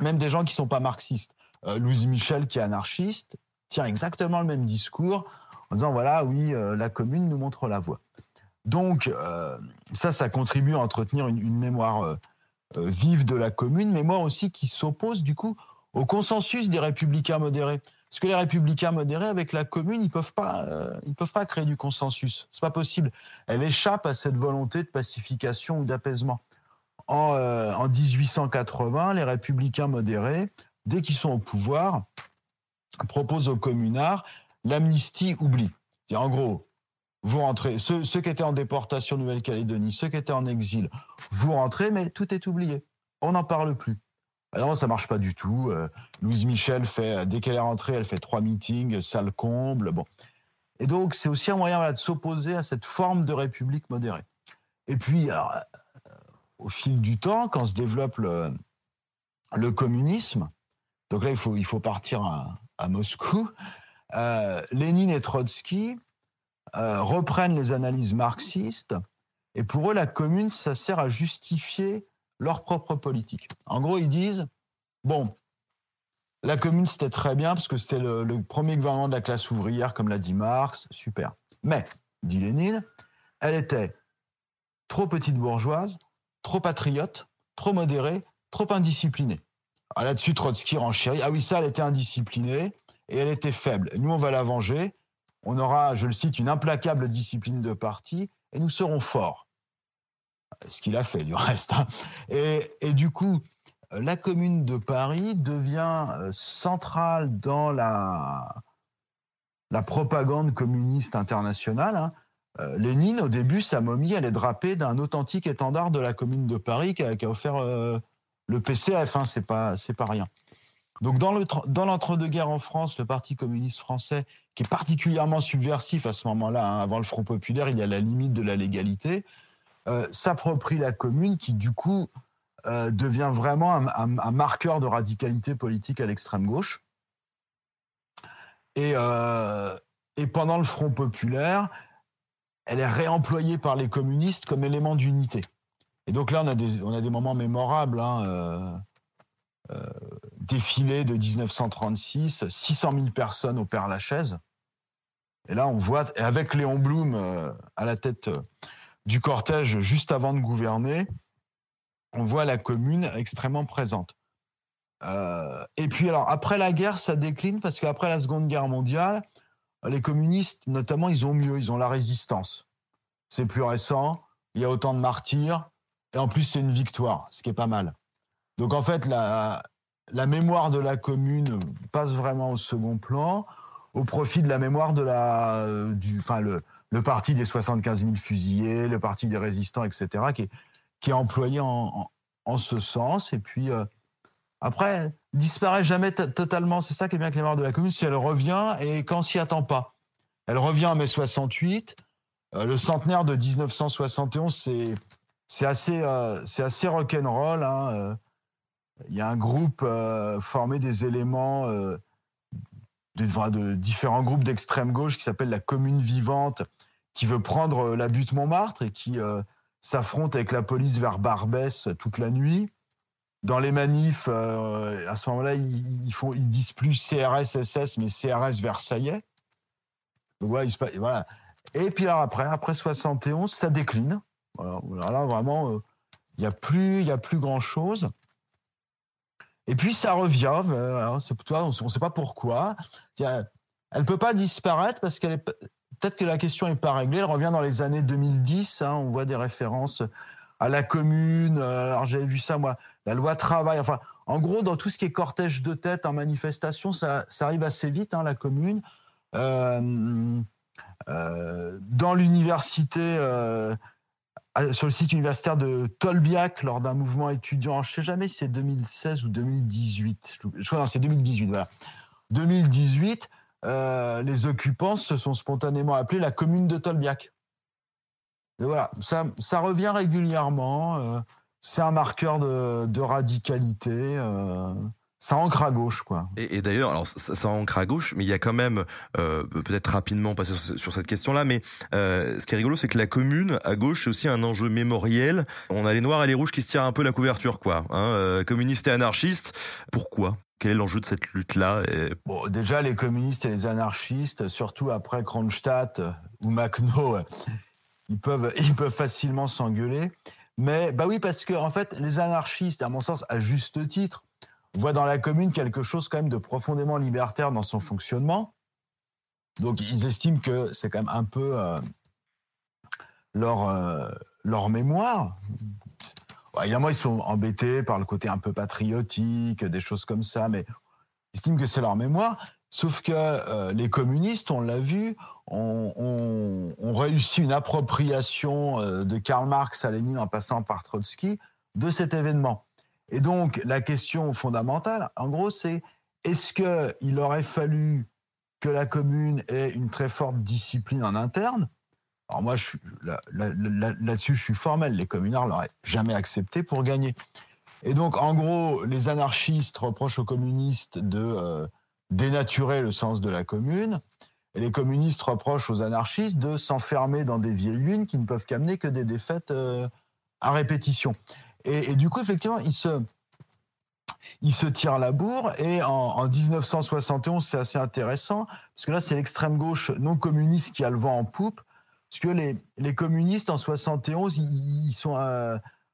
B: même des gens qui sont pas marxistes. Louise Michel, qui est anarchiste, tient exactement le même discours en disant voilà, oui, la commune nous montre la voie. Donc, ça, ça contribue à entretenir une, une mémoire vive de la commune, mémoire aussi qui s'oppose du coup au consensus des républicains modérés. Parce que les républicains modérés, avec la commune, ils peuvent pas, euh, peuvent pas créer du consensus? C'est pas possible. Elle échappe à cette volonté de pacification ou d'apaisement. En, euh, en 1880, les républicains modérés, dès qu'ils sont au pouvoir, proposent aux communards l'amnistie oublie. En gros, vous rentrez, ceux, ceux qui étaient en déportation Nouvelle-Calédonie, ceux qui étaient en exil, vous rentrez, mais tout est oublié. On n'en parle plus. Alors ça marche pas du tout. Euh, Louise Michel fait, dès qu'elle est rentrée, elle fait trois meetings, salle comble. Bon. Et donc c'est aussi un moyen de s'opposer à cette forme de république modérée. Et puis, euh, au fil du temps, quand se développe le, communisme, donc là il faut, il faut partir à, Moscou, euh, Lénine et Trotsky euh, reprennent les analyses marxistes. Et pour eux, la commune, ça sert à justifier leur propre politique. En gros, ils disent, bon, la commune, c'était très bien parce que c'était le, premier gouvernement de la classe ouvrière, comme l'a dit Marx, super. Mais, dit Lénine, elle était trop petite bourgeoise, trop patriote, trop modérée, trop indisciplinée. Ah, là-dessus, Trotsky renchérit. Ah oui, ça, elle était indisciplinée et elle était faible. Nous, on va la venger. On aura, je le cite, une implacable discipline de parti et nous serons forts ce qu'il a fait du <laughs> reste. Hein. Et, du coup, la commune de Paris devient euh, centrale dans la, propagande communiste internationale. Hein. Euh, Lénine, au début, sa momie, elle est drapée d'un authentique étendard de la commune de Paris qui a, offert euh, le PCF. Hein, c'est pas, pas rien. Donc dans l'entre-deux-guerres en France, le Parti communiste français, qui est particulièrement subversif à ce moment-là, hein, avant le Front populaire, il y a la limite de la légalité, euh, s'approprie la commune qui, du coup, euh, devient vraiment un, marqueur de radicalité politique à l'extrême gauche. Et, euh, et, pendant le Front populaire, elle est réemployée par les communistes comme élément d'unité. Et donc là, on a des, on a des moments mémorables. Hein, défilé de 1936, 600 000 personnes au Père-Lachaise. Et là, on voit, avec Léon Blum à la tête du cortège juste avant de gouverner, on voit la commune extrêmement présente. Euh, et puis alors après la guerre, ça décline parce qu'après la Seconde Guerre mondiale, les communistes, notamment, ils ont mieux, ils ont la résistance. C'est plus récent, il y a autant de martyrs, et en plus c'est une victoire, ce qui est pas mal. Donc en fait, la, la mémoire de la commune passe vraiment au second plan, au profit de la mémoire de la, euh, du, enfin le, le parti des 75 000 fusillés, le parti des résistants, etc., qui est, employé en, ce sens. Et puis, euh, après, disparaît jamais totalement. C'est ça qui est bien avec les de la commune, si elle revient et quand s'y attend pas. Elle revient en mai 68. Euh, le centenaire de 1971, c'est c'est assez euh, c'est assez rock'n'roll. Hein. Il y a un groupe formé des éléments de différents groupes d'extrême gauche qui s'appelle la Commune Vivante, qui veut prendre euh, la butte Montmartre et qui euh, s'affronte avec la police vers Barbès toute la nuit. Dans les manifs, euh, à ce moment-là, ils, ils disent plus CRS SS, mais CRS Versaillais. Voilà, il voilà. Et puis alors après, après 71, ça décline. Voilà, là vraiment, il n'y a plus, a plus grand chose. Et puis ça revient. Voilà, on ne sait pas pourquoi. Elle peut pas disparaître parce qu'elle est peut-être que la question n'est pas réglée. Elle revient dans les années 2010. Hein, on voit des références à la commune. Euh, alors j'avais vu ça moi, la loi travail. Enfin, en gros, dans tout ce qui est cortège de tête en manifestation, ça, arrive assez vite. Hein, la commune. Euh, euh, dans l'université, sur le site universitaire de Tolbiac, lors d'un mouvement étudiant, je ne sais jamais si c'est 2016 ou 2018. Je crois que c'est 2018. Voilà. 2018. Euh, les occupants se sont spontanément appelés la commune de Tolbiac. Et voilà, ça, ça revient régulièrement. Euh, c'est un marqueur de, radicalité. Euh, ça ancre à gauche, quoi.
A: Et, d'ailleurs, alors ça, ancre à gauche, mais il y a quand même peut-être rapidement passer sur, cette question-là, mais ce qui est rigolo, c'est que la commune à gauche, c'est aussi un enjeu mémoriel. On a les noirs et les rouges qui se tirent un peu la couverture, quoi. Hein, communistes et anarchistes. Pourquoi? Quel est l'enjeu de cette lutte-là
B: Bon, déjà les communistes et les anarchistes, surtout après Kronstadt ou Makhno, ils peuvent, ils peuvent facilement s'engueuler. Mais bah oui, parce que en fait, les anarchistes, à mon sens, à juste titre, voit dans la commune quelque chose quand même de profondément libertaire dans son fonctionnement. Donc ils estiment que c'est quand même un peu euh, leur, euh, leur mémoire. Ouais, évidemment, ils sont embêtés par le côté un peu patriotique, des choses comme ça, mais ils estiment que c'est leur mémoire. Sauf que euh, les communistes, on l'a vu, ont, réussi une appropriation de Karl Marx à Lénine en passant par Trotsky de cet événement. Et donc, la question fondamentale, en gros, c'est est-ce qu'il aurait fallu que la commune ait une très forte discipline en interne Alors moi, là-dessus, je suis formel. Les communards l'auraient jamais accepté pour gagner. Et donc, en gros, les anarchistes reprochent aux communistes de euh, dénaturer le sens de la commune. Et les communistes reprochent aux anarchistes de s'enfermer dans des vieilles lunes qui ne peuvent qu'amener que des défaites euh, à répétition. Et, du coup, effectivement, il se, il se tire la bourre. Et en, 1971, c'est assez intéressant, parce que là, c'est l'extrême gauche non communiste qui a le vent en poupe. Parce que les, communistes, en 71, ils, sont,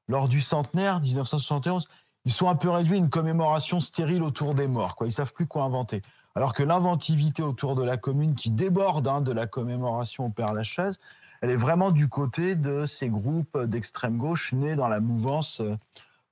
B: lors du centenaire, 1971, ils sont un peu réduits à une commémoration stérile autour des morts. Quoi. Ils savent plus quoi inventer. Alors que l'inventivité autour de la commune, qui déborde hein, de la commémoration au Père Lachaise, elle est vraiment du côté de ces groupes d'extrême gauche nés dans la mouvance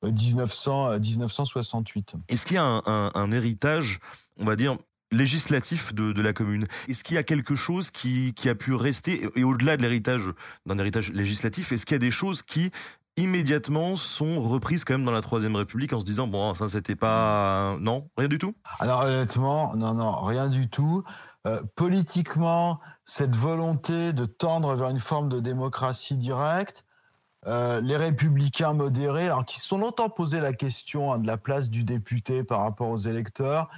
B: 1900, 1968.
A: Euh, Est-ce qu'il y a un, héritage, on va dire, législatif de, la commune. Est-ce qu'il y a quelque chose qui, a pu rester, et au-delà de l'héritage, d'un héritage législatif, est-ce qu'il y a des choses qui immédiatement sont reprises quand même dans la Troisième République en se disant bon ça c'était pas non rien du tout?
B: Alors honnêtement non non rien du tout. Euh, politiquement, cette volonté de tendre vers une forme de démocratie directe, euh, les républicains modérés, alors qui se sont longtemps posé la question hein, de la place du député par rapport aux électeurs,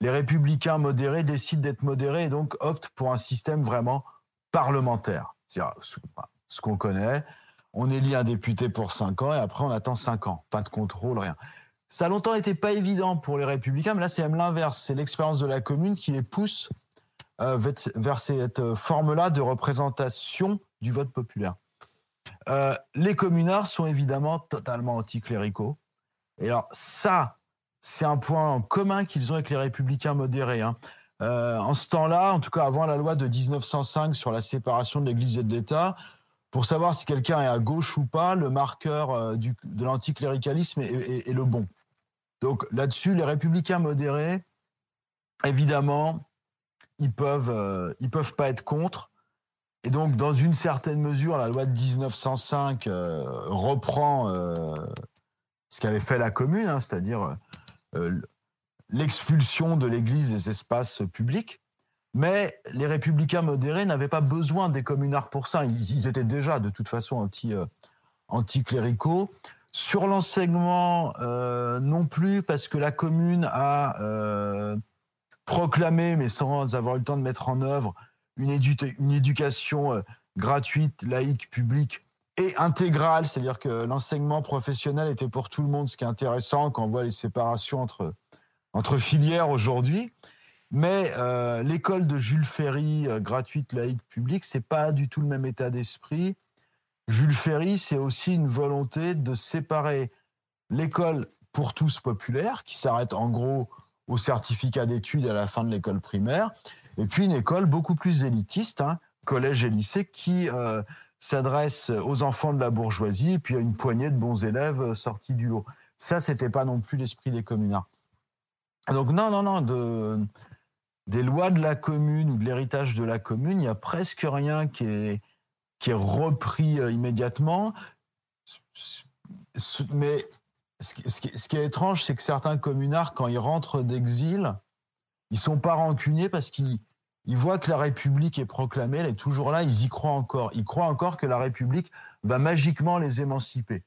B: les républicains modérés décident d'être modérés et donc optent pour un système vraiment parlementaire. C'est-à-dire ce qu'on connaît, on élit un député pour cinq ans et après on attend cinq ans, pas de contrôle, rien. Ça a longtemps été pas évident pour les républicains, mais là c'est même l'inverse. C'est l'expérience de la commune qui les pousse euh, vers cette euh, forme-là de représentation du vote populaire. Euh, les communards sont évidemment totalement anticléricaux. Et alors ça, c'est un point commun qu'ils ont avec les républicains modérés. Hein. en ce temps-là, en tout cas avant la loi de 1905 sur la séparation de l'Église et de l'État, pour savoir si quelqu'un est à gauche ou pas, le marqueur du, de l'anticléricalisme est, le bon. Donc là-dessus, les républicains modérés, évidemment, ils peuvent, euh, peuvent pas être contre. Et donc, dans une certaine mesure, la loi de 1905 euh, reprend euh, ce qu'avait fait la Commune, hein, c'est-à-dire l'expulsion de l'Église des espaces publics. Mais les républicains modérés n'avaient pas besoin des communards pour ça. Ils, étaient déjà, de toute façon, anti, anticléricaux. Sur l'enseignement, non plus, parce que la Commune a proclamer, mais sans avoir eu le temps de mettre en œuvre, une, éducation euh, gratuite, laïque, publique et intégrale, c'est-à-dire que l'enseignement professionnel était pour tout le monde, ce qui est intéressant quand on voit les séparations entre, entre filières aujourd'hui. Mais euh, l'école de Jules Ferry, euh, gratuite, laïque, publique, c'est pas du tout le même état d'esprit. Jules Ferry, c'est aussi une volonté de séparer l'école pour tous populaire, qui s'arrête en gros au certificat d'études à la fin de l'école primaire, et puis une école beaucoup plus élitiste, hein, collège et lycée, qui euh, s'adresse aux enfants de la bourgeoisie, et puis à une poignée de bons élèves euh, sortis du lot. Ça, c'était pas non plus l'esprit des communards. Donc non, non, non, de, des lois de la commune ou de l'héritage de la commune, il y a presque rien qui est, qui est repris euh, immédiatement. Mais ce qui, est étrange, c'est que certains communards, quand ils rentrent d'exil, ils sont pas rancuniers parce qu'ils voient que la République est proclamée, elle est toujours là, ils y croient encore. Ils croient encore que la République va magiquement les émanciper.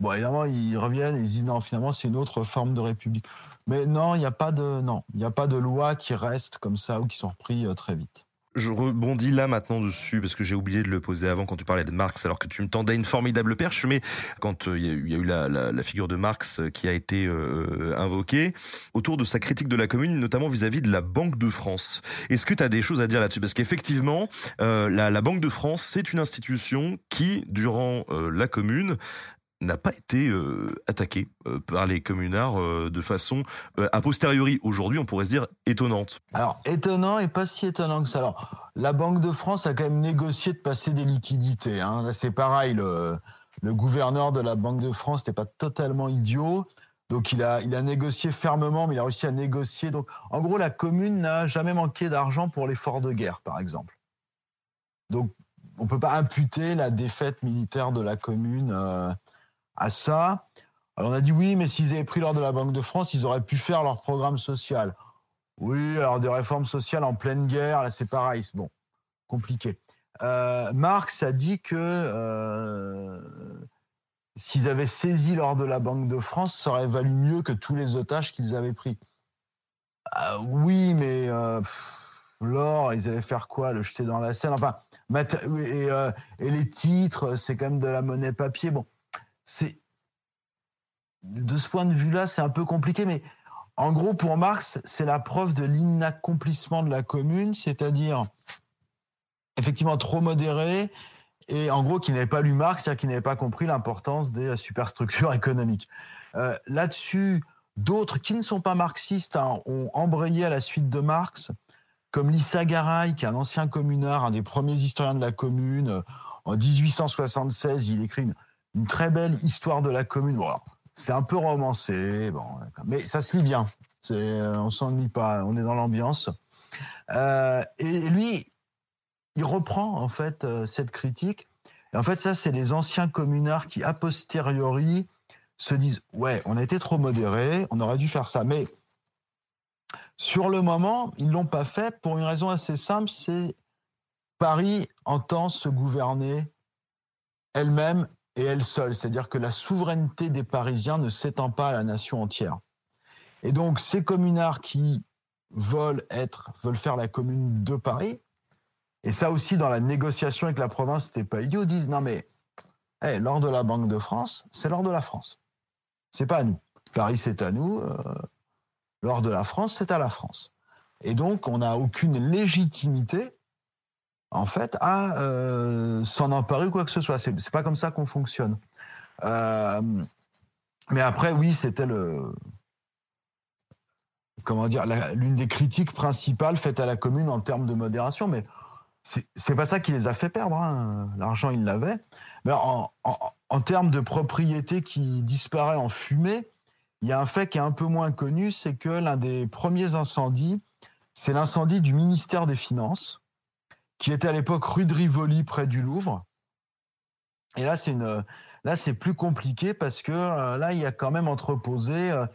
B: Bon, évidemment, ils reviennent et ils disent non, finalement, c'est une autre forme de république. Mais non, il n'y a pas de non, il n'y a pas de loi qui reste comme ça ou qui sont repris euh, très vite.
A: Je rebondis là maintenant dessus parce que j'ai oublié de le poser avant quand tu parlais de Marx alors que tu me tendais une formidable perche mais quand euh, il y, a eu la, figure de Marx euh, qui a été euh, invoquée autour de sa critique de la commune notamment vis-à-vis de la Banque de France. Est-ce que tu as des choses à dire là-dessus? Parce qu'effectivement la, la, Banque de France c'est une institution qui durant la commune n'a pas été euh, attaqué euh, par les communards euh, de façon a posteriori. Aujourd'hui, on pourrait se dire étonnante.
B: Alors, étonnant et pas si étonnant que ça. Alors, la Banque de France a quand même négocié de passer des liquidités. Hein. C'est pareil, le, le, gouverneur de la Banque de France n'était pas totalement idiot. Donc, il a, il a négocié fermement, mais il a réussi à négocier. Donc, en gros, la commune n'a jamais manqué d'argent pour l'effort de guerre, par exemple. Donc, on ne peut pas imputer la défaite militaire de la commune à ça. On a dit oui, mais s'ils avaient pris l'ordre de la Banque de France, ils auraient pu faire leur programme social. Oui, alors des réformes sociales en pleine guerre, là c'est pareil, c'est bon, compliqué. Euh, Marx a dit que euh, s'ils avaient saisi l'or de la Banque de France, ça aurait valu mieux que tous les otages qu'ils avaient pris. Euh, oui, mais l'or, ils allaient faire quoi? Le jeter dans la Seine? Enfin, et, et les titres, c'est quand même de la monnaie papier. Bon, c'est de ce point de vue-là, c'est un peu compliqué, mais en gros, pour Marx, c'est la preuve de l'inaccomplissement de la commune, c'est-à-dire effectivement trop modéré, et en gros, qui n'avait pas lu Marx, c'est-à-dire qui n'avait pas compris l'importance des superstructures <laughs> économiques. Euh, là-dessus, d'autres qui ne sont pas marxistes hein, ont embrayé à la suite de Marx, comme Lissa Garay, qui est un ancien communard, un des premiers historiens de la commune. En 1876, il écrit une, une très belle histoire de la commune. c'est un peu romancé, bon, mais ça se lit bien. C'est, on s'ennuie pas, on est dans l'ambiance. Euh, et lui, il reprend en fait euh, cette critique. Et en fait, ça, c'est les anciens communards qui, a posteriori, se disent ouais, on a été trop modéré, on aurait dû faire ça. Mais sur le moment, ils l'ont pas fait pour une raison assez simple, c'est Paris entend se gouverner elle-même et elle seule, c'est-à-dire que la souveraineté des Parisiens ne s'étend pas à la nation entière. Et donc ces communards qui veulent être, veulent faire la commune de Paris, et ça aussi dans la négociation avec la province, c'était pas idiot, disent non mais hey, l'or de la Banque de France, c'est l'or de la France. C'est pas à nous. Paris c'est à nous, euh, l'or de la France c'est à la France. Et donc on n'a aucune légitimité en fait, à euh, s'en emparer ou quoi que ce soit. C'est, pas comme ça qu'on fonctionne. Euh, mais après, oui, c'était l'une des critiques principales faites à la commune en termes de modération, mais c'est, c'est pas ça qui les a fait perdre. Hein. L'argent, ils l'avaient. Mais en, termes de propriété qui disparaît en fumée, il y a un fait qui est un peu moins connu, c'est que l'un des premiers incendies, c'est l'incendie du ministère des Finances qui était à l'époque rue de Rivoli, près du Louvre. Et là, c'est une, là, c'est plus compliqué parce que euh, là, il y a quand même entreposé euh,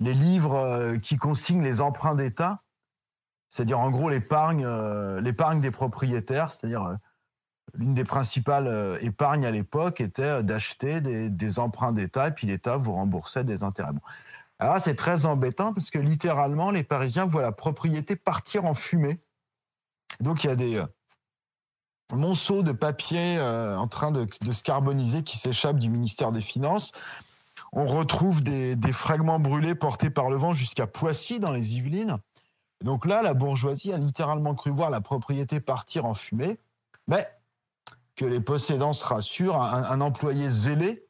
B: les livres euh, qui consignent les emprunts d'État, c'est-à-dire en gros l'épargne, l'épargne des propriétaires, c'est-à-dire l'une des principales épargnes à l'époque était d'acheter des, emprunts d'État et puis l'État vous remboursait des intérêts. Alors c'est très embêtant parce que littéralement les Parisiens voient la propriété partir en fumée. Donc il y a des monceau de papier euh, en train de, se carboniser qui s'échappe du ministère des Finances. On retrouve des, fragments brûlés portés par le vent jusqu'à Poissy dans les Yvelines. Donc là, la bourgeoisie a littéralement cru voir la propriété partir en fumée, mais que les possédants se rassurent, un, employé zélé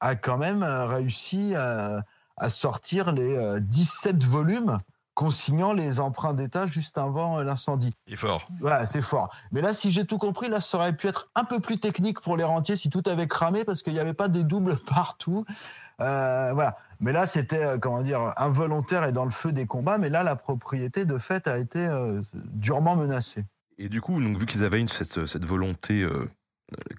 B: a quand même euh, réussi à, à sortir les 17 euh, volumes consignant les emprunts d'État juste avant euh, l'incendie.
A: Il est fort.
B: Voilà, c'est fort. Mais là, si j'ai tout compris, là, ça aurait pu être un peu plus technique pour les rentiers si tout avait cramé parce qu'il n'y avait pas des doubles <laughs> partout. Euh, voilà. Mais là, c'était, euh, comment dire, involontaire et dans le feu des combats. Mais là, la propriété, de fait, a été durement menacée.
A: Et du coup, donc, vu qu'ils avaient une, cette, cette volonté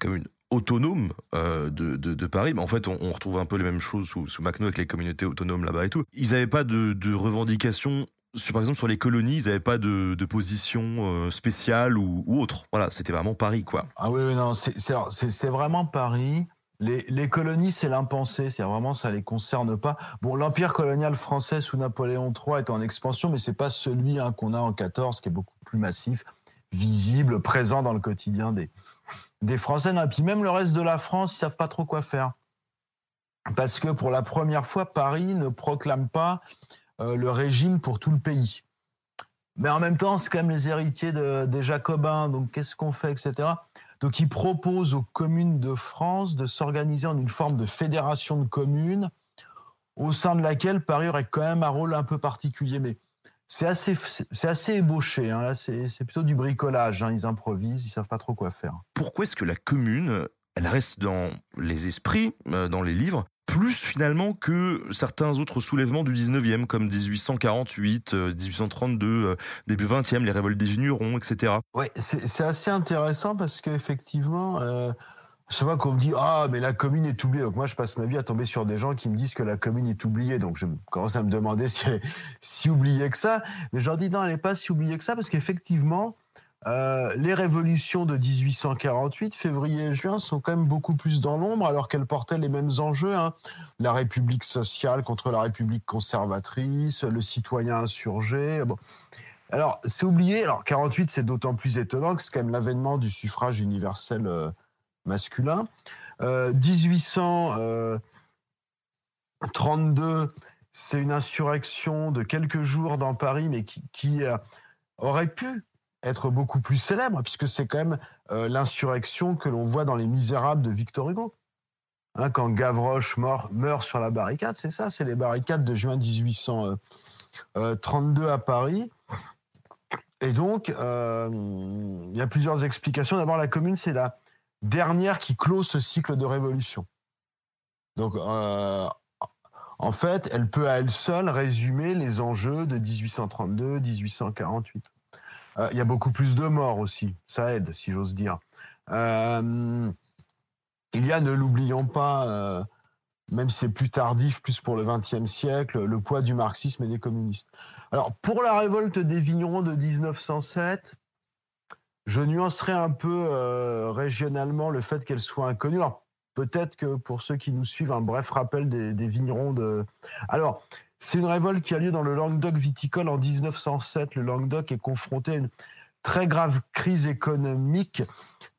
A: comme une autonome de, de, Paris. Mais en fait, on, retrouve un peu les mêmes choses sous, sous Macno avec les communautés autonomes là-bas et tout. Ils n'avaient pas de, revendications par exemple, sur les colonies, ils n'avaient pas de, position euh, spéciale ou, autre. Voilà, c'était vraiment Paris, quoi.
B: Ah oui, non, c'est vraiment Paris. Les, colonies, c'est l'impensé, c'est vraiment ça les concerne pas. Bon, l'empire colonial français sous Napoléon III est en expansion, mais c'est pas celui hein, qu'on a en 14, qui est beaucoup plus massif, visible, présent dans le quotidien des, des Français. Et puis même le reste de la France, ils savent pas trop quoi faire. Parce que pour la première fois, Paris ne proclame pas euh, le régime pour tout le pays. Mais en même temps, c'est quand même les héritiers des Jacobins, donc qu'est-ce qu'on fait, etc. Donc il propose aux communes de France de s'organiser en une forme de fédération de communes au sein de laquelle Paris aurait quand même un rôle un peu particulier. C'est assez, c'est assez ébauché. Hein. Là, c'est, plutôt du bricolage. Hein. Ils improvisent, ils savent pas trop quoi faire.
A: Pourquoi est-ce que la commune, elle reste dans les esprits, euh, dans les livres, plus finalement que certains autres soulèvements du 19e, comme 1848, 1832, euh, euh, début 20e, les révoltes des vignerons, etc.
B: Oui, c'est assez intéressant parce qu'effectivement, euh, je vois qu'on me dit ah mais la commune est oubliée. Donc moi je passe ma vie à tomber sur des gens qui me disent que la commune est oubliée. Donc je commence à me demander si elle est si oubliée que ça. Mais je leur dis non elle n'est pas si oubliée que ça parce qu'effectivement euh, les révolutions de 1848, février et juin, sont quand même beaucoup plus dans l'ombre, alors qu'elles portaient les mêmes enjeux. Hein. La République sociale contre la République conservatrice, le citoyen insurgé. Bon. Alors, c'est oublié. Alors, 48, c'est d'autant plus étonnant que c'est quand même l'avènement du suffrage universel euh, masculin. 1832, euh, c'est une insurrection de quelques jours dans Paris, mais qui, qui aurait pu être beaucoup plus célèbre, puisque c'est quand même euh, l'insurrection que l'on voit dans Les Misérables de Victor Hugo. Hein, quand Gavroche meurt, sur la barricade, c'est ça, c'est les barricades de juin 1832 euh, euh, à Paris. Et donc, il y a plusieurs explications. D'abord, la commune, c'est la dernière qui clôt ce cycle de révolution. Donc, en fait, elle peut à elle seule résumer les enjeux de 1832-1848. Euh, il y a beaucoup plus de morts aussi. Ça aide, si j'ose dire. Euh, il y a, ne l'oublions pas, euh, même si c'est plus tardif, plus pour le XXe siècle, le poids du marxisme et des communistes. Alors, pour la révolte des vignerons de 1907, je nuancerai un peu régionalement le fait qu'elle soit inconnue. Alors, peut-être que pour ceux qui nous suivent, un bref rappel des, vignerons de... Alors, c'est une révolte qui a lieu dans le Languedoc viticole en 1907. Le Languedoc est confronté à une très grave crise économique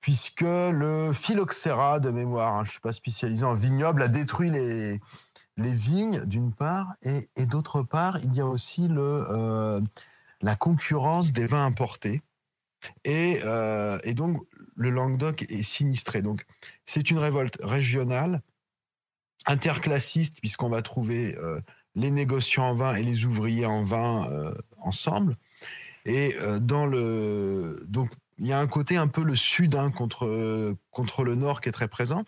B: puisque le phylloxéra de mémoire, hein, je ne suis pas spécialisé en vignoble, a détruit les, vignes d'une part et, d'autre part, il y a aussi euh, la concurrence des vins importés. Et, euh, et, donc, le Languedoc est sinistré. Donc, c'est une révolte régionale, interclassiste, puisqu'on va trouver euh, les négociants en vin et les ouvriers en vin euh, ensemble. Et dans le donc il y a un côté un peu le sud hein, contre contre le nord qui est très présent.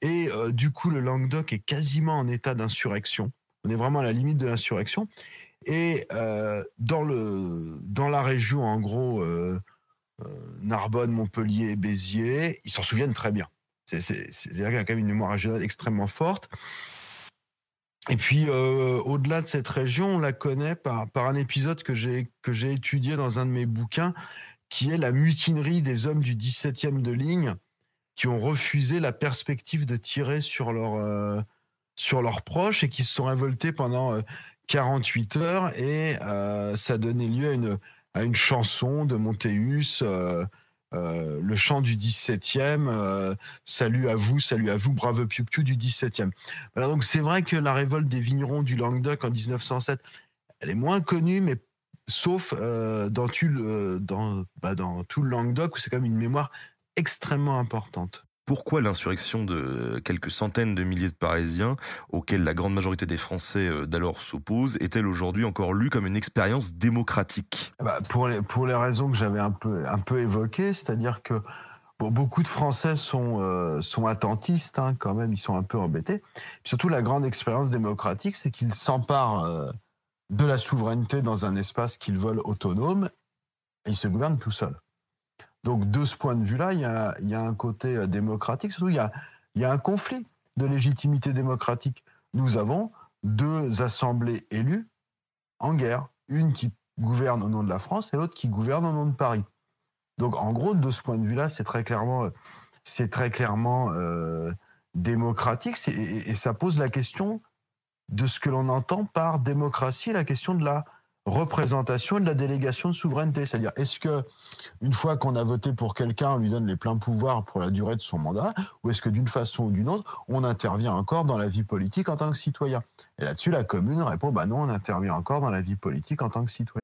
B: Et du coup, le Languedoc est quasiment en état d'insurrection. On est vraiment à la limite de l'insurrection. Et dans le dans la région, en gros, Narbonne, Montpellier, Béziers, ils s'en souviennent très bien. C'est-à-dire qu'il y a quand même une mémoire régionale extrêmement forte. Et puis, euh, au-delà de cette région, on la connaît par, par un épisode que j'ai étudié dans un de mes bouquins, qui est la mutinerie des hommes du 17e de ligne, qui ont refusé la perspective de tirer sur, leur, euh, sur leurs proches et qui se sont révoltés pendant 48 euh, heures. Et ça donnait lieu à une, à une chanson de Montéus euh, le chant du 17e, euh, salut à vous, salut à vous, brave Piu Piu du 17e. Voilà, donc c'est vrai que la révolte des vignerons du Languedoc en 1907, elle est moins connue, mais sauf euh, dans, tout, dans, bah, dans tout le Languedoc où c'est quand même une mémoire extrêmement importante.
A: Pourquoi l'insurrection de quelques centaines de milliers de Parisiens, auxquels la grande majorité des Français euh, d'alors s'opposent, est-elle aujourd'hui encore lue comme une expérience démocratique?
B: Bah, pour, les, raisons que j'avais un peu, évoquées, c'est-à-dire que beaucoup de Français sont, euh, attentistes, hein, quand même, ils sont un peu embêtés. surtout, la grande expérience démocratique, c'est qu'ils s'emparent euh, de la souveraineté dans un espace qu'ils veulent autonome et ils se gouvernent tout seuls. Donc, de ce point de vue-là, il y a, un côté euh, démocratique. Surtout, il y a, un conflit de légitimité démocratique. Nous avons deux assemblées élues en guerre. Une qui gouverne au nom de la France et l'autre qui gouverne au nom de Paris. Donc, en gros, de ce point de vue-là, c'est très clairement, clairement euh, démocratique, et, ça pose la question de ce que l'on entend par démocratie, la question de la représentation de la délégation de souveraineté. C'est-à-dire, est-ce que une fois qu'on a voté pour quelqu'un, on lui donne les pleins pouvoirs pour la durée de son mandat, ou est-ce que d'une façon ou d'une autre, on intervient encore dans la vie politique en tant que citoyen? Et là-dessus, la commune répond, bah non, on intervient encore dans la vie politique en tant que citoyen.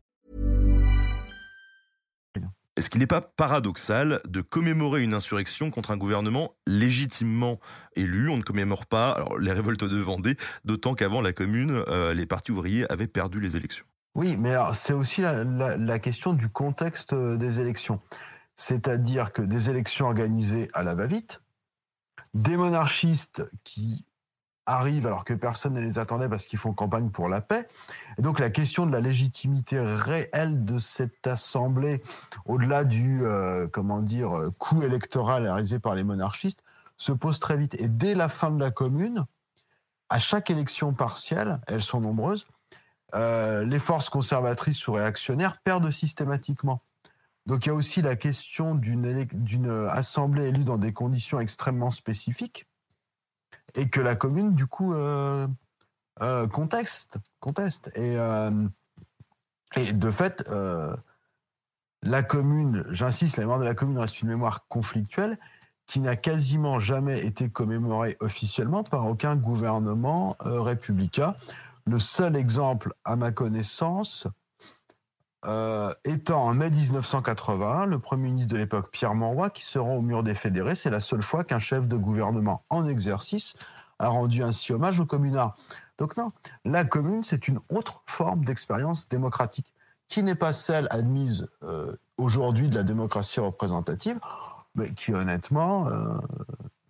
A: Est-ce qu'il n'est pas paradoxal de commémorer une insurrection contre un gouvernement légitimement élu? On ne commémore pas les révoltes de Vendée, d'autant qu'avant la Commune, euh, les partis ouvriers avaient perdu les élections.
B: Oui, mais alors c'est aussi la, la, question du contexte euh, des élections. C'est-à-dire que des élections organisées à la va-vite, des monarchistes qui arrivent alors que personne ne les attendait parce qu'ils font campagne pour la paix. Et donc la question de la légitimité réelle de cette assemblée, au-delà du euh, comment dire coup électoral réalisé par les monarchistes, se pose très vite. Et dès la fin de la Commune, à chaque élection partielle, elles sont nombreuses, euh, les forces conservatrices ou réactionnaires perdent systématiquement. Donc il y a aussi la question d'une assemblée élue dans des conditions extrêmement spécifiques et que la commune, du coup, euh, euh, conteste, euh, et de fait, la commune, j'insiste, la mémoire de la commune reste une mémoire conflictuelle qui n'a quasiment jamais été commémorée officiellement par aucun gouvernement républicain. Le seul exemple, à ma connaissance, euh, étant en mai 1981 le Premier ministre de l'époque, Pierre Monroy, qui se rend au mur des fédérés. C'est la seule fois qu'un chef de gouvernement en exercice a rendu ainsi hommage au communards. Donc non, la commune, c'est une autre forme d'expérience démocratique qui n'est pas celle admise euh, aujourd'hui de la démocratie représentative, mais qui honnêtement euh,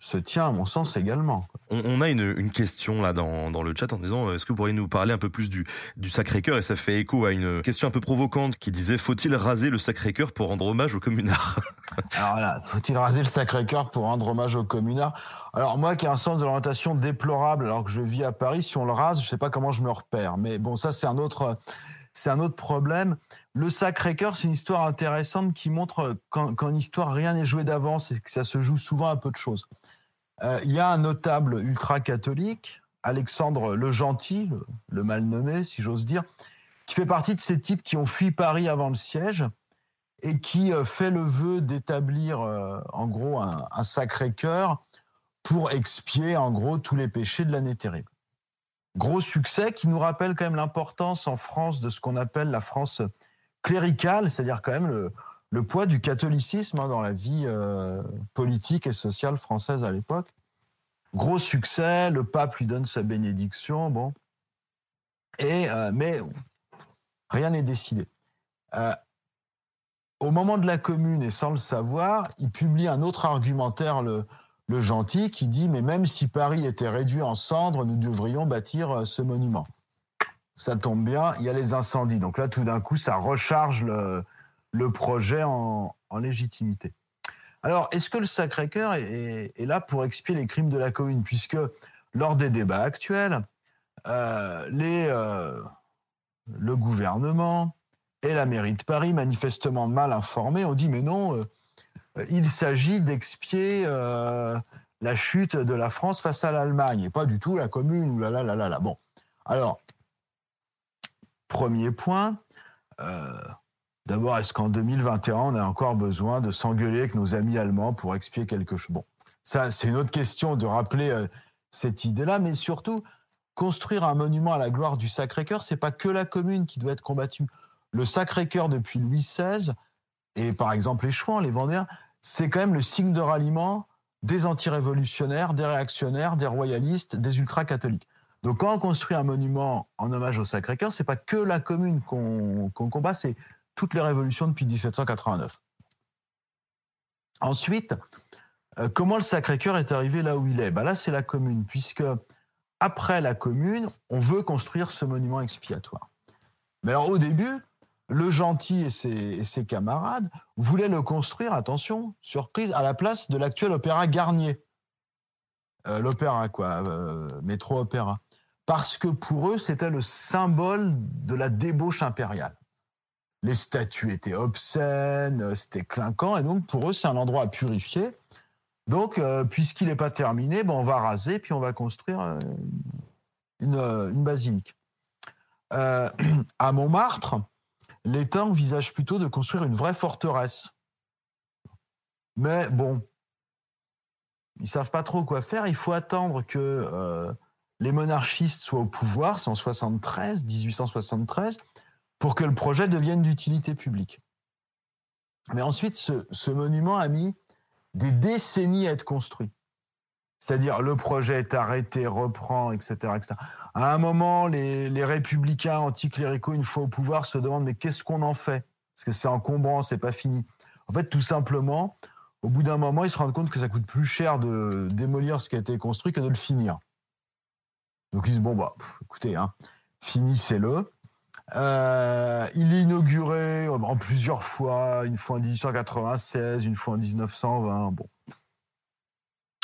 B: se tient à mon sens également.
A: On, a une, question là dans, dans, le chat en disant euh, est-ce que vous pourriez nous parler un peu plus du, du Sacré-Cœur? Et ça fait écho à une question un peu provocante qui disait faut-il raser le Sacré-Cœur pour rendre hommage aux communards <laughs>
B: Alors là, faut-il raser le Sacré-Cœur pour rendre hommage aux communards Alors moi qui ai un sens de l'orientation déplorable alors que je vis à Paris, si on le rase, je sais pas comment je me repère. Mais bon, ça c'est un autre c'est un autre problème. Le Sacré-Cœur, c'est une histoire intéressante qui montre qu'en histoire, rien n'est joué d'avance et que ça se joue souvent à peu de choses. Euh, il y a un notable ultra-catholique, Alexandre le Gentil, le, mal nommé, si j'ose dire, qui fait partie de ces types qui ont fui Paris avant le siège et qui euh, fait le vœu d'établir euh, en gros un, un sacré cœur pour expier en gros tous les péchés de l'année terrible. Gros succès qui nous rappelle quand même l'importance en France de ce qu'on appelle la France cléricale, c'est-à-dire quand même le, le poids du catholicisme hein, dans la vie euh, politique et sociale française à l'époque. Gros succès, le pape lui donne sa bénédiction, bon. Et, euh, mais rien n'est décidé. Euh, au moment de la commune, et sans le savoir, il publie un autre argumentaire, le, le gentil, qui dit, mais même si Paris était réduit en cendres, nous devrions bâtir ce monument. Ça tombe bien, il y a les incendies. Donc là, tout d'un coup, ça recharge le, le projet en, légitimité. Alors, est-ce que le Sacré-Cœur est, là pour expier les crimes de la commune? Puisque lors des débats actuels, euh, les, euh, le gouvernement et la mairie de Paris, manifestement mal informés, ont dit mais non, euh, il s'agit d'expier la chute de la France face à l'Allemagne, et pas du tout la commune, ou là là là là. Bon, alors, premier point, D'abord, est-ce qu'en 2021, on a encore besoin de s'engueuler avec nos amis allemands pour expier quelque chose Bon, ça, c'est une autre question de rappeler euh, cette idée-là, mais surtout, construire un monument à la gloire du Sacré-Cœur, c'est pas que la commune qui doit être combattue. Le Sacré-Cœur, depuis Louis XVI, et par exemple les Chouans, les Vendéens, c'est quand même le signe de ralliement des antirévolutionnaires, des réactionnaires, des royalistes, des ultra-catholiques. Donc quand on construit un monument en hommage au Sacré-Cœur, c'est pas que la commune qu'on combat, c'est toutes les révolutions depuis 1789. Ensuite, Euh, comment le Sacré-Cœur est arrivé là où il est? Bah Là, c'est la commune, puisque après la commune, on veut construire ce monument expiatoire. Mais alors au début, le gentil et ses, camarades voulaient le construire, attention, surprise, à la place de l'actuel opéra Garnier. Euh, l'opéra, quoi, euh, métro opéra. Parce que pour eux, c'était le symbole de la débauche impériale. Les statues étaient obscènes, c'était clinquant, et donc pour eux, c'est un endroit à purifier. Donc, euh, puisqu'il n'est pas terminé, ben, on va raser, puis on va construire une, une basilique. <clears throat> à Montmartre, l'État envisage plutôt de construire une vraie forteresse. Mais bon, ils savent pas trop quoi faire. Il faut attendre que euh, les monarchistes soient au pouvoir, c'est en 73, 1873, pour que le projet devienne d'utilité publique. Mais ensuite, ce, monument a mis des décennies à être construit. C'est-à-dire, le projet est arrêté, reprend, etc. etc. À un moment, les, républicains anticléricaux, une fois au pouvoir, se demandent mais qu'est-ce qu'on en fait? Parce que c'est encombrant, c'est pas fini. En fait, tout simplement, au bout d'un moment, ils se rendent compte que ça coûte plus cher de démolir ce qui a été construit que de le finir. Donc ils disent, bon, bah, écoutez, hein, finissez-le. Euh, il est inauguré en plusieurs fois, une fois en 1896, une fois en 1920. Bon.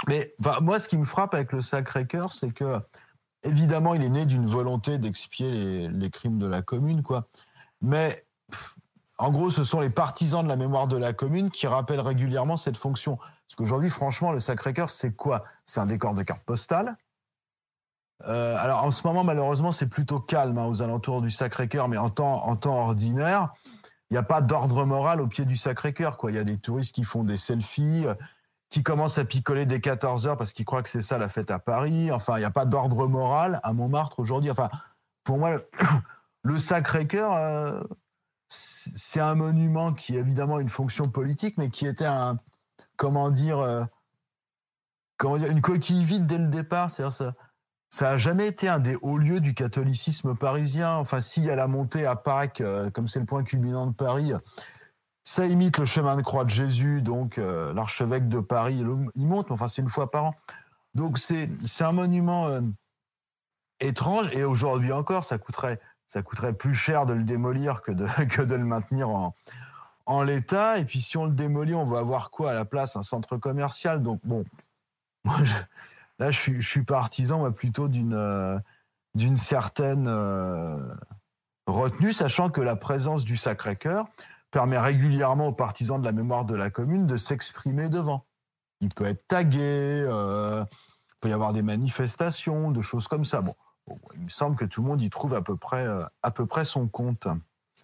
B: Mais moi, ce qui me frappe avec le Sacré-Cœur, c'est que, évidemment, il est né d'une volonté d'expier les, crimes de la commune, quoi. Mais en gros, ce sont les partisans de la mémoire de la commune qui rappellent régulièrement cette fonction. Parce qu'aujourd'hui, franchement, le Sacré-Cœur, c'est quoi? C'est un décor de carte postale. Euh, alors, en ce moment, malheureusement, c'est plutôt calme hein, aux alentours du Sacré-Cœur, mais en temps, en temps ordinaire, il n'y a pas d'ordre moral au pied du Sacré-Cœur. Il y a des touristes qui font des selfies, euh, qui commencent à picoler dès 14 heures parce qu'ils croient que c'est ça la fête à Paris. Enfin, il n'y a pas d'ordre moral à Montmartre aujourd'hui. Enfin, pour moi, le, <coughs> Sacré-Cœur, euh, c'est un monument qui a évidemment une fonction politique, mais qui était un, comment dire, comment dire une coquille vide dès le départ. C'est-à-dire ça, ça a jamais été un des hauts lieux du catholicisme parisien. Enfin, s'il y a la montée à Pâques, euh, comme c'est le point culminant de Paris, ça imite le chemin de croix de Jésus, donc euh, l'archevêque de Paris, il monte, enfin c'est une fois par an. Donc c'est un monument étrange, et aujourd'hui encore, ça coûterait ça coûterait plus cher de le démolir que de, <laughs> que de le maintenir en, en l'état. Et puis si on le démolit, on va avoir quoi à la place? Un centre commercial. Donc bon, <laughs> là je suis, partisan plutôt d'une euh, certaine euh, retenue, sachant que la présence du Sacré-Cœur permet régulièrement aux partisans de la mémoire de la commune de s'exprimer devant. Il peut être tagué, euh, il peut y avoir des manifestations, de choses comme ça. Bon, il me semble que tout le monde y trouve à peu près, euh, à peu près son compte.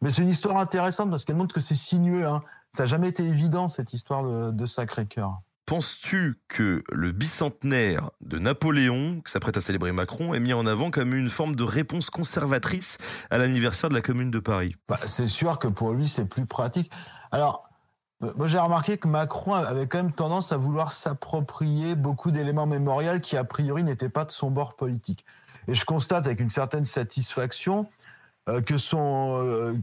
B: Mais c'est une histoire intéressante parce qu'elle montre que c'est sinueux. Hein. Ça n'a jamais été évident, cette histoire de, Sacré-Cœur.
A: Penses-tu que le bicentenaire de Napoléon, que s'apprête à célébrer Macron, est mis en avant comme une forme de réponse conservatrice à l'anniversaire de la Commune de Paris?
B: Bah, C'est sûr que pour lui, c'est plus pratique. Alors, moi, j'ai remarqué que Macron avait quand même tendance à vouloir s'approprier beaucoup d'éléments mémoriels qui, a priori, n'étaient pas de son bord politique. Et je constate avec une certaine satisfaction euh, que, euh,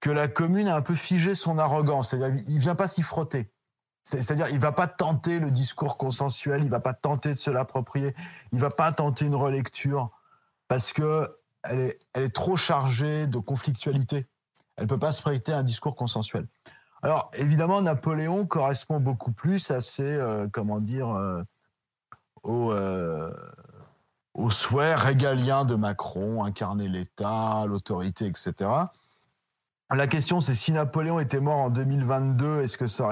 B: que la commune a un peu figé son arrogance. Il vient pas s'y frotter. C'est-à-dire, il va pas tenter le discours consensuel, il va pas tenter de se l'approprier, il va pas tenter une relecture parce que elle est, trop chargée de conflictualité. Elle peut pas se prêter un discours consensuel. Alors, évidemment, Napoléon correspond beaucoup plus à ces, euh, comment dire, aux, au souhait régalien de Macron, incarner l'État, l'autorité, etc. La question, c'est si Napoléon était mort en 2022, est-ce que, ça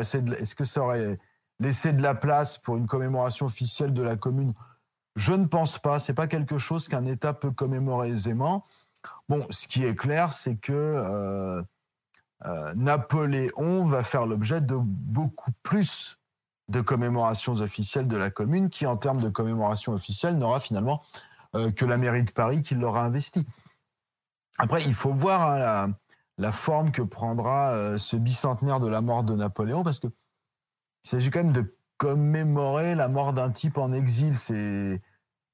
B: aurait, laissé de la place pour une commémoration officielle de la commune? Je ne pense pas. C'est pas quelque chose qu'un État peut commémorer aisément. Bon, ce qui est clair, c'est que euh, euh, Napoléon va faire l'objet de beaucoup plus de commémorations officielles de la commune, qui en termes de commémoration officielle n'aura finalement euh, que la mairie de Paris qui l'aura investi. Après, il faut voir hein, la, forme que prendra euh, ce bicentenaire de la mort de Napoléon, parce que il s'agit quand même de commémorer la mort d'un type en exil. C'est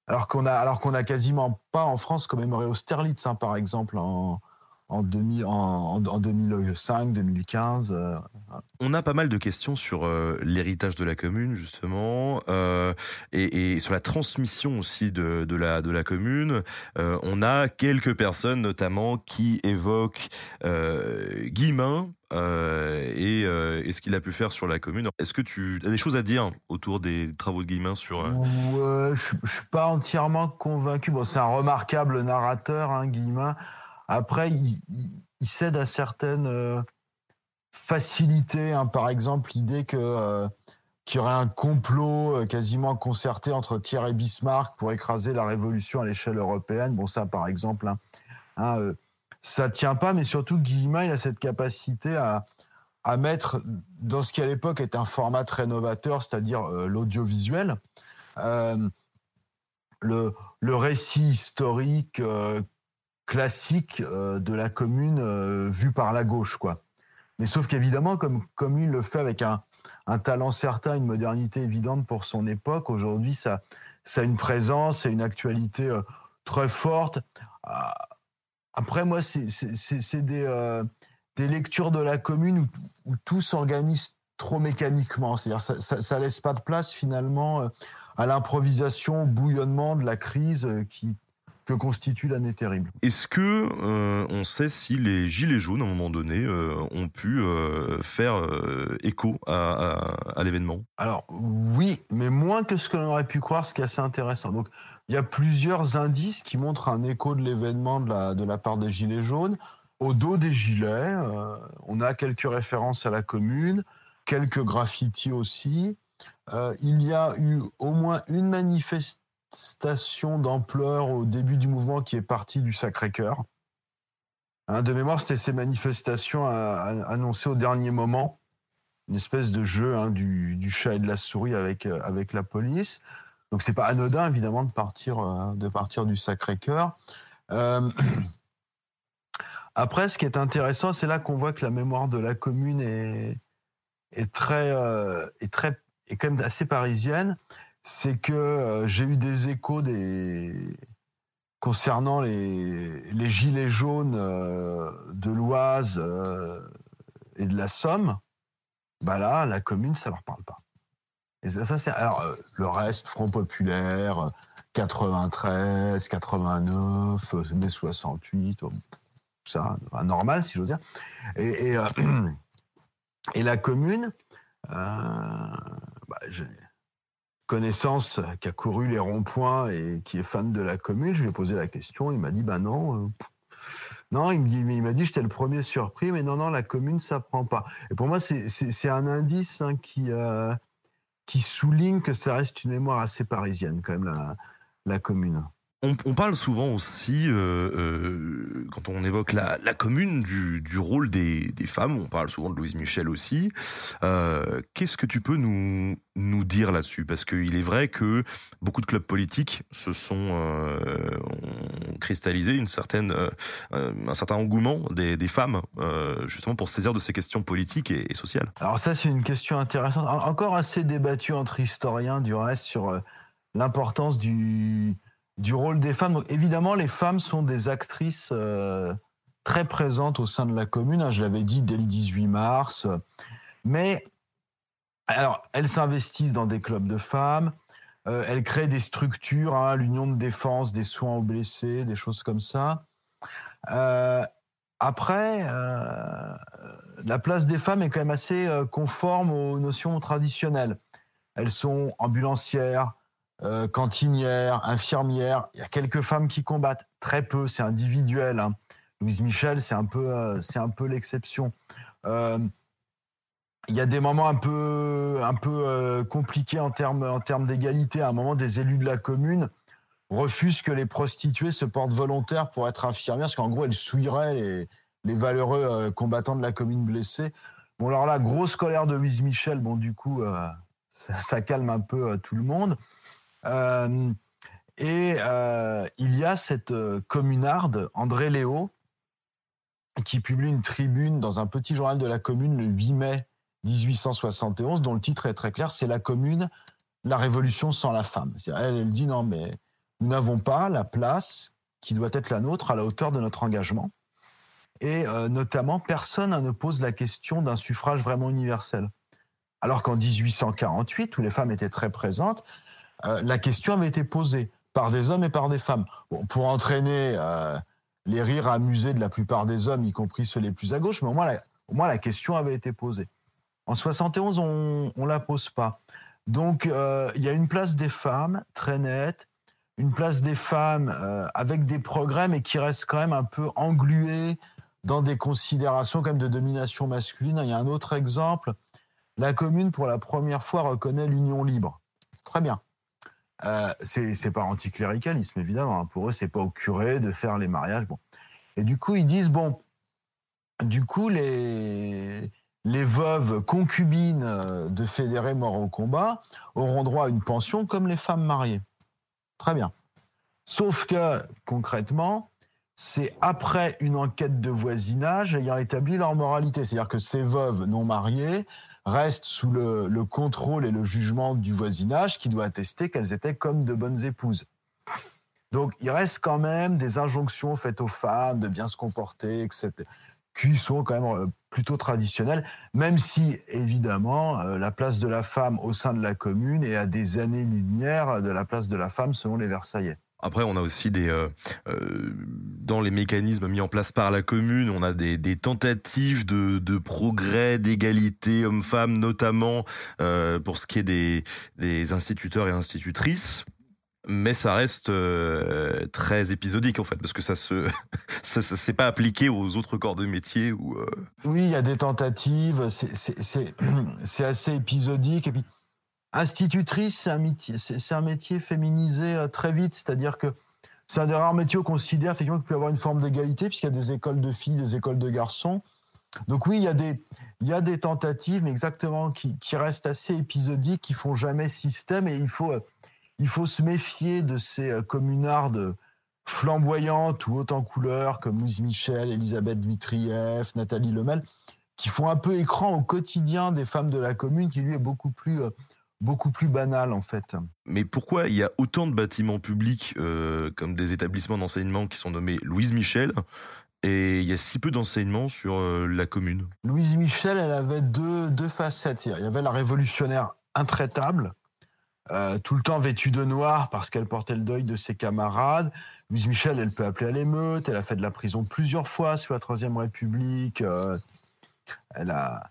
B: alors qu'on a alors qu'on a quasiment pas en France commémoré Austerlitz, hein, par exemple en en, 2000, en, en 2005, 2015.
A: On a pas mal de questions sur euh, l'héritage de la commune, justement, euh, et, et, sur la transmission aussi de, de, la, de la commune. Euh, on a quelques personnes, notamment, qui évoquent euh, Guillemin euh, et, et, ce qu'il a pu faire sur la commune. Est-ce que tu as des choses à dire autour des travaux de Guillemin sur...
B: Je, je suis pas entièrement convaincu. Bon, c'est un remarquable narrateur, hein, Guillemin. Après, il, cède à certaines faciliter, hein, par exemple, l'idée que euh, qu'il y aurait un complot euh, quasiment concerté entre Thiers et Bismarck pour écraser la révolution à l'échelle européenne. Bon, ça, par exemple, hein, hein, euh, ça tient pas, mais surtout Guillemin, il a cette capacité à, à mettre dans ce qui à l'époque est un format très novateur, c'est-à-dire euh, l'audiovisuel, euh, le, le récit historique euh, classique de la commune vu par la gauche, quoi. Mais sauf qu'évidemment, comme, comme il le fait avec un, un, talent certain, une modernité évidente pour son époque, aujourd'hui, ça, ça a une présence et une actualité euh, très forte. Euh, après, moi, c'est des, euh, des lectures de la commune où, tout s'organise trop mécaniquement. C'est-à-dire ça, ça, ça, laisse pas de place finalement euh, à l'improvisation, au bouillonnement de la crise euh, qui, que constitue l'année terrible.
A: Est-ce que euh, on sait si les gilets jaunes, à un moment donné, euh, ont pu euh, faire écho à, à, à l'événement?
B: Alors oui, mais moins que ce que l'on aurait pu croire, ce qui est assez intéressant. Donc il y a plusieurs indices qui montrent un écho de l'événement de la, de la part des gilets jaunes. Au dos des gilets, on a quelques références à la commune, quelques graffitis aussi. Il y a eu au moins une manifestation station d'ampleur au début du mouvement qui est parti du Sacré-Cœur. Hein, de mémoire, c'était ces manifestations annoncées au dernier moment, une espèce de jeu hein, du, chat et de la souris avec, euh, avec la police. Donc c'est pas anodin évidemment de partir, euh, de partir du Sacré-Cœur. Euh, <clears throat> après, ce qui est intéressant, c'est là qu'on voit que la mémoire de la commune est, est très, est très, est quand même assez parisienne c'est que euh, j'ai eu des échos des concernant les, les gilets jaunes euh, de l'Oise euh, et de la Somme. Bah là, la commune, ça leur parle pas. Et ça, c'est alors le reste, Front populaire, 93, 89, mai 68, ça, normal si j'ose dire. Et, et, <clears throat> la commune, bah, connaissance qui a couru les ronds-points et qui est fan de la commune, je lui ai posé la question, il m'a dit ben non, euh, non, il me dit, mais il m'a dit j'étais le premier surpris, mais non non la commune ça prend pas. Et pour moi c'est un indice hein, qui euh, qui souligne que ça reste une mémoire assez parisienne quand même la la commune.
A: On, parle souvent aussi, euh, euh, quand on évoque la, commune, du, rôle des, femmes. On parle souvent de Louise Michel aussi. Euh, Qu'est-ce que tu peux nous, dire là-dessus? Parce qu'il est vrai que beaucoup de clubs politiques se sont ont cristallisé une certaine, un certain engouement des, femmes, justement pour saisir de ces questions politiques et, et sociales.
B: Alors ça, c'est une question intéressante, encore assez débattue entre historiens du reste sur l'importance du du rôle des femmes. Évidemment, les femmes sont des actrices euh, très présentes au sein de la commune. Hein, je l'avais dit dès le 18 mars. Mais alors, elles s'investissent dans des clubs de femmes. Euh, elles créent des structures, hein, l'union de défense, des soins aux blessés, des choses comme ça. Euh, après, la place des femmes est quand même assez conforme aux notions traditionnelles. Elles sont ambulancières, euh, cantinières, infirmières. Il y a quelques femmes qui combattent, très peu, c'est individuel. Hein. Louise Michel, c'est un peu, euh, c'est un peu l'exception. Euh, il y a des moments un peu, un peu euh, compliqués en termes, en termes d'égalité. À un moment, des élus de la commune refusent que les prostituées se portent volontaires pour être infirmières, parce qu'en gros, elles souilleraient les, valeureux combattants de la commune blessés. Bon, alors là, grosse colère de Louise Michel. Bon, du coup, ça, calme un peu tout le monde. Euh, et euh, il y a cette euh, communarde, André Léo, qui publie une tribune dans un petit journal de la commune le 8 mai 1871, dont le titre est très clair, c'est La commune, la révolution sans la femme. Elle, dit non, mais nous n'avons pas la place qui doit être la nôtre à la hauteur de notre engagement. Et notamment, personne ne pose la question d'un suffrage vraiment universel. Alors qu'en 1848, où les femmes étaient très présentes, euh, la question avait été posée par des hommes et par des femmes. pour entraîner euh, les rires amusés de la plupart des hommes, y compris ceux les plus à gauche, mais au moins la, au moins la question avait été posée. En 71, on ne la pose pas. Donc, il y a une place des femmes très nette, une place des femmes avec des progrès, mais qui reste quand même un peu engluée dans des considérations comme de domination masculine. Il y a un autre exemple. La commune, pour la première fois, reconnaît l'union libre. Très bien. Euh, c'est pas anticléricalisme, évidemment. Hein. Pour eux, c'est pas au curé de faire les mariages. Bon. Et du coup, ils disent bon, du coup, les, les veuves concubines de fédérés morts au combat auront droit à une pension comme les femmes mariées. Très bien. Sauf que, concrètement, c'est après une enquête de voisinage ayant établi leur moralité. C'est-à-dire que ces veuves non mariées restent sous le, contrôle et le jugement du voisinage qui doit attester qu'elles étaient comme de bonnes épouses. Donc il reste quand même des injonctions faites aux femmes de bien se comporter, etc., qui sont quand même euh, plutôt traditionnelles, même si évidemment euh, la place de la femme au sein de la commune est à des années-lumière de la place de la femme selon les Versaillais.
A: Après, on a aussi des euh, euh, dans les mécanismes mis en place par la commune, on a des, tentatives de, progrès, d'égalité homme-femme, notamment euh, pour ce qui est des, instituteurs et institutrices. Mais ça reste très épisodique en fait, parce que ça se, <laughs> ça, ça s'est pas appliqué aux autres corps de métier ou.
B: Oui, il y a des tentatives. C'est <clears throat> assez épisodique Institutrice, c'est un, métier, c'est un métier féminisé euh, très vite, c'est-à-dire que c'est un des rares métiers où on considère effectivement qu'il peut y avoir une forme d'égalité, puisqu'il y a des écoles de filles, des écoles de garçons. Donc oui, il y a des, il y a des tentatives, mais exactement, qui, qui restent assez épisodiques, qui font jamais système, et il faut, euh, il faut se méfier de ces euh, communardes flamboyantes ou hautes en couleur, comme Louise Michel, Elisabeth Dmitrieff, Nathalie Lemel, qui font un peu écran au quotidien des femmes de la commune, qui lui est beaucoup plus beaucoup plus banal en fait.
A: Mais pourquoi il y a autant de bâtiments publics euh, comme des établissements d'enseignement qui sont nommés Louise Michel et il y a si peu d'enseignements sur euh, la commune?
B: Louise Michel, elle avait deux, deux facettes. Il y avait la révolutionnaire intraitable, euh, tout le temps vêtue de noir parce qu'elle portait le deuil de ses camarades. Louise Michel, elle peut appeler à l'émeute, elle a fait de la prison plusieurs fois sous la Troisième République. elle a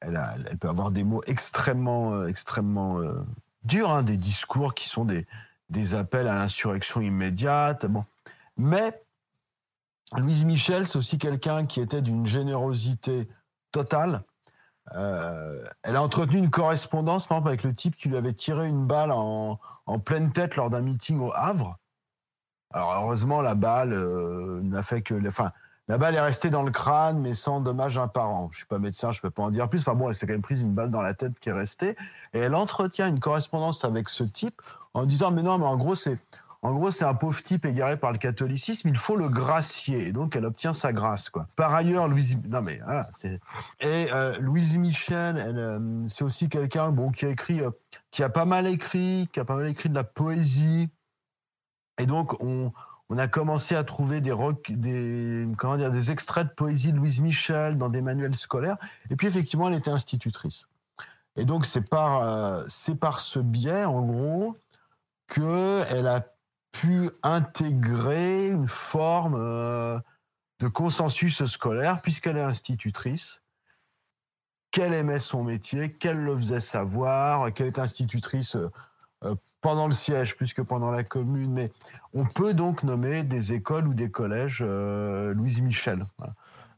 B: elle, peut avoir des mots extrêmement, euh, extrêmement euh, durs, hein, des discours qui sont des, appels à l'insurrection immédiate. Bon. Mais Louise Michel, c'est aussi quelqu'un qui était d'une générosité totale. Euh, elle a entretenu une correspondance, par exemple, avec le type qui lui avait tiré une balle en, pleine tête lors d'un meeting au Havre. Alors heureusement, la balle n'a fait que, la balle est restée dans le crâne, mais sans dommage apparent. Je suis pas médecin, je peux pas en dire plus. Enfin bon, elle s'est quand même prise une balle dans la tête qui est restée. Et elle entretient une correspondance avec ce type en disant, mais non, mais en gros, c'est, en gros, c'est un pauvre type égaré par le catholicisme, il faut le gracier. Et donc, elle obtient sa grâce, quoi. Par ailleurs, Louise, non mais. Et euh, Louise Michel, euh, c'est aussi quelqu'un, bon, qui a écrit, euh, qui a pas mal écrit, qui a pas mal écrit de la poésie. Et donc, on, on a commencé à trouver des, comment dire, des extraits de poésie de Louise Michel dans des manuels scolaires. Et puis effectivement, elle était institutrice. Et donc c'est par, euh, c'est par ce biais, en gros, qu'elle a pu intégrer une forme euh, de consensus scolaire, puisqu'elle est institutrice, qu'elle aimait son métier, qu'elle le faisait savoir, qu'elle est institutrice euh, pendant le siège plus que pendant la commune, mais on peut donc nommer des écoles ou des collèges euh, Louise Michel.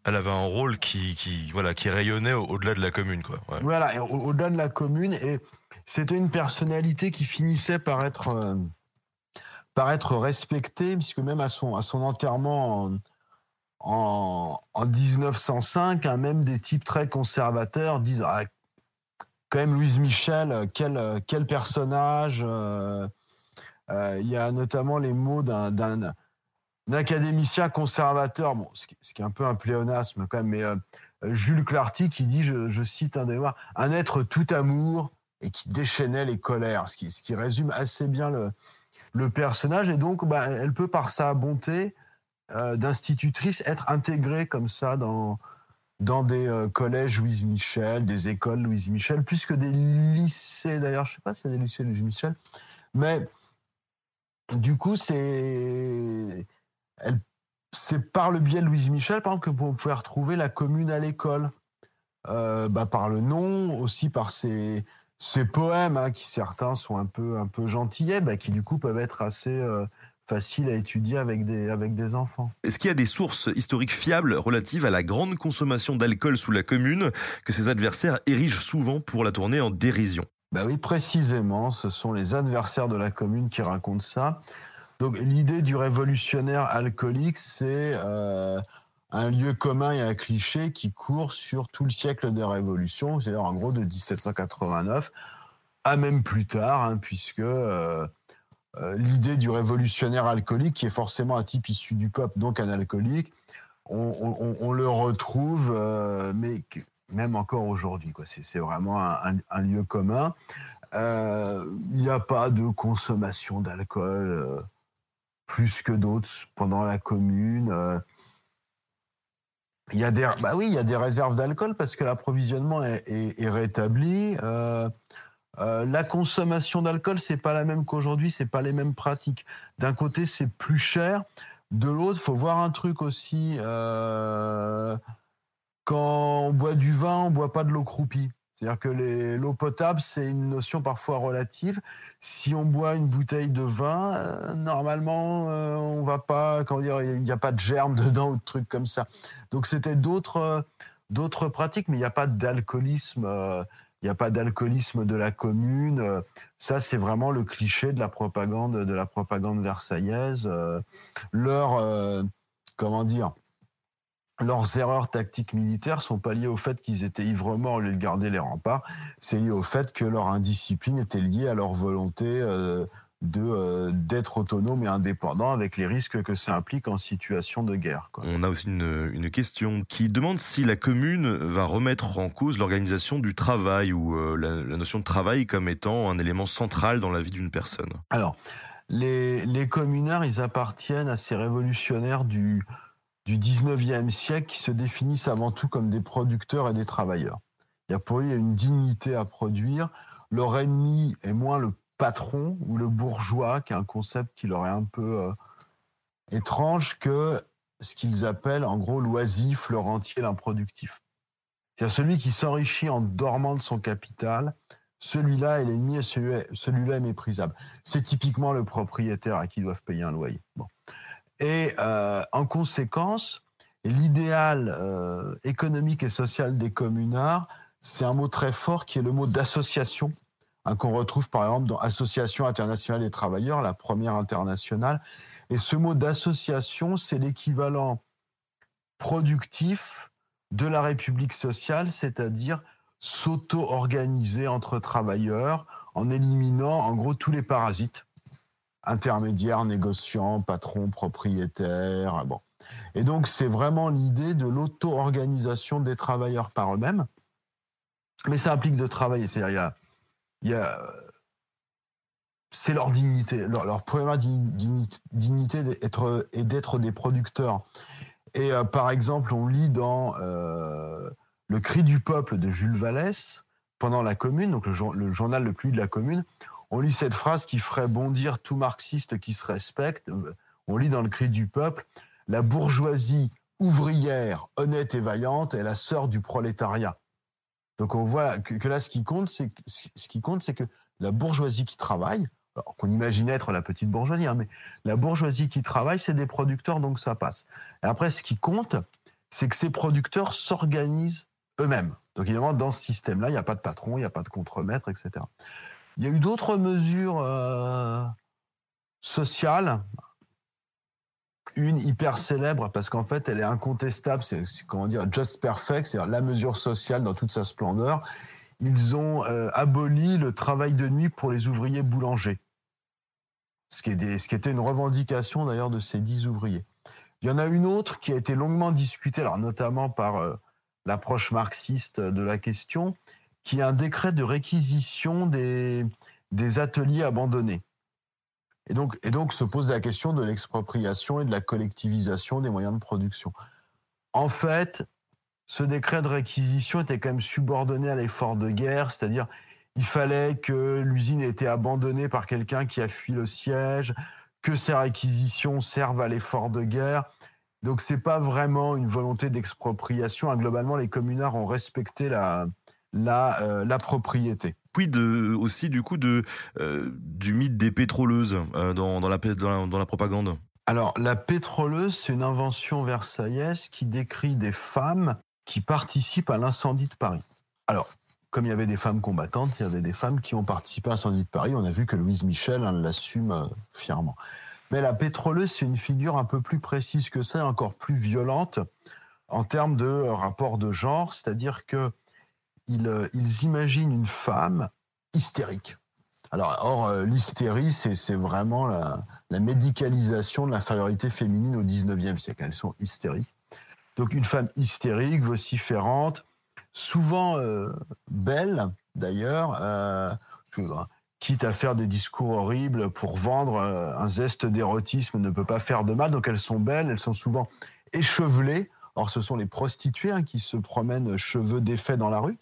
A: Elle avait un rôle qui, voilà, qui rayonnait au-delà de la commune. Quoi.
B: Voilà, au-delà de la commune. Et c'était une personnalité qui finissait par être, euh, par être respectée, puisque même à son, à son enterrement en, en, 1905, hein, même des types très conservateurs disent ah, quand même Louise Michel, euh, quel, euh, quel personnage. Euh, il y a notamment les mots d'un académicien conservateur, bon, ce, qui, est un peu un pléonasme quand même, mais Jules Clarty qui dit, je, cite un des un être tout amour et qui déchaînait les colères, ce qui, ce qui résume assez bien le, le personnage. Et donc, bah, elle peut par sa bonté d'institutrices être intégrées comme ça dans, dans des collèges Louise Michel, des écoles Louise Michel, plus que des lycées d'ailleurs. Je sais pas y a des lycées Louise Michel, mais du coup, c'est c'est par le biais de Louise Michel, par exemple, que vous pouvez retrouver la commune à l'école. Euh, bah, par le nom, aussi par ses, poèmes, hein, qui certains sont un peu, un peu gentillets, bah, qui du coup peuvent être assez euh, faciles à étudier avec des, avec des enfants.
A: Est-ce qu'il y a des sources historiques fiables relatives à la grande consommation d'alcool sous la commune que ses adversaires érigent souvent pour la tourner en dérision?
B: Bah oui, précisément, ce sont les adversaires de la commune qui racontent ça. Donc l'idée du révolutionnaire alcoolique, c'est euh, un lieu commun et un cliché qui court sur tout le siècle des révolutions, c'est-à-dire en gros de 1789 à même plus tard, hein, puisque euh, l'idée du révolutionnaire alcoolique, qui est forcément un type issu du peuple, donc un alcoolique, on, le retrouve, mais même encore aujourd'hui. C'est vraiment un, lieu commun. Il n'y a pas de consommation d'alcool plus que d'autres pendant la commune. Euh. Il y a des, bah oui, il y a des réserves d'alcool parce que l'approvisionnement est, rétabli. Euh, euh, la consommation d'alcool, c'est pas la même qu'aujourd'hui, c'est pas les mêmes pratiques. D'un côté, c'est plus cher. De l'autre, faut voir un truc aussi. quand on boit du vin, on boit pas de l'eau croupie. C'est-à-dire que l'eau potable, c'est une notion parfois relative. Si on boit une bouteille de vin, euh, normalement, euh, on va pas, comment dire, il n'y a pas de germes <laughs> dedans ou de trucs comme ça. Donc c'était d'autres euh, d'autres pratiques, mais il n'y a pas d'alcoolisme. Il n'y a pas d'alcoolisme de la commune. Ça, c'est vraiment le cliché de la propagande, de la propagande versaillaise. leur, comment dire, leurs erreurs tactiques militaires sont pas liées au fait qu'ils étaient ivres-morts au lieu de garder les remparts, c'est lié au fait que leur indiscipline était liée à leur volonté euh, de euh, d'être autonome et indépendant avec les risques que ça implique en situation de guerre.
A: On a aussi une, une, question qui demande si la commune va remettre en cause l'organisation du travail ou euh, la, la, notion de travail comme étant un élément central dans la vie d'une personne.
B: Alors, les, les communards, ils appartiennent à ces révolutionnaires du du 19e siècle qui se définissent avant tout comme des producteurs et des travailleurs. Il y a pour eux une dignité à produire. Leur ennemi est moins le patron ou le bourgeois, qui est un concept qui leur est un peu euh, étrange, que ce qu'ils appellent en gros l'oisif, le rentier, l'improductif. C'est-à-dire celui qui s'enrichit en dormant de son capital, celui-là est l'ennemi et celui-là est méprisable. C'est typiquement le propriétaire à qui ils doivent payer un loyer. Bon. Et euh, en conséquence, l'idéal euh, économique et social des communards, c'est un mot très fort qui est le mot d'association, hein, qu'on retrouve par exemple dans Association internationale des travailleurs, la première internationale. Et ce mot d'association, c'est l'équivalent productif de la République sociale, c'est-à-dire s'auto-organiser entre travailleurs en éliminant en gros tous les parasites intermédiaires, négociants, patrons, propriétaires. Bon. Et donc, c'est vraiment l'idée de l'auto-organisation des travailleurs par eux-mêmes. Mais ça implique de travailler. C'est-à-dire, il y a, c'est leur dignité, leur, première dignité d'être, et d'être des producteurs. Et euh, par exemple, on lit dans euh, Le cri du peuple de Jules Vallès, pendant la Commune, donc le, le journal le plus de la Commune, on lit cette phrase qui ferait bondir tout marxiste qui se respecte. On lit dans le cri du peuple, la bourgeoisie ouvrière, honnête et vaillante est la sœur du prolétariat. Donc on voit que, là, ce qui compte, c'est ce qui compte, c'est que la bourgeoisie qui travaille, qu'on imagine être la petite bourgeoisie, hein, mais la bourgeoisie qui travaille, c'est des producteurs, donc ça passe. Et après, ce qui compte, c'est que ces producteurs s'organisent eux-mêmes. Donc évidemment, dans ce système-là, il n'y a pas de patron, il n'y a pas de contremaître, etc. Il y a eu d'autres mesures euh, sociales. Une hyper célèbre parce qu'en fait, elle est incontestable. C'est comment dire, just perfect, c'est-à-dire la mesure sociale dans toute sa splendeur. Ils ont euh, aboli le travail de nuit pour les ouvriers boulangers, ce qui, était une revendication d'ailleurs de ces dix ouvriers. Il y en a une autre qui a été longuement discutée, alors notamment par euh, l'approche marxiste de la question, qui est un décret de réquisition des ateliers abandonnés. Et donc, se pose la question de l'expropriation et de la collectivisation des moyens de production. En fait, ce décret de réquisition était quand même subordonné à l'effort de guerre, c'est-à-dire il fallait que l'usine ait été abandonnée par quelqu'un qui a fui le siège, que ces réquisitions servent à l'effort de guerre. Donc c'est pas vraiment une volonté d'expropriation. Globalement, les communards ont respecté la, euh, la propriété.
A: Puis de, aussi du coup euh, du mythe des pétroleuses euh, dans, la, propagande.
B: Alors la pétroleuse, c'est une invention versaillaise qui décrit des femmes qui participent à l'incendie de Paris. Alors, comme il y avait des femmes combattantes, il y avait des femmes qui ont participé à l'incendie de Paris. On a vu que Louise Michel hein, l'assume euh, fièrement. Mais la pétroleuse, c'est une figure un peu plus précise que ça, encore plus violente en termes de rapport de genre, c'est-à-dire que ils, euh, ils, imaginent une femme hystérique. Alors, or, l'hystérie, c'est vraiment la, médicalisation de l'infériorité féminine au 19e siècle. Elles sont hystériques. Donc une femme hystérique, vociférante, souvent euh, belle d'ailleurs, euh, quitte à faire des discours horribles pour vendre euh, un zeste d'érotisme ne peut pas faire de mal. Donc elles sont belles, elles sont souvent échevelées. Or ce sont les prostituées hein, qui se promènent cheveux défaits dans la rue.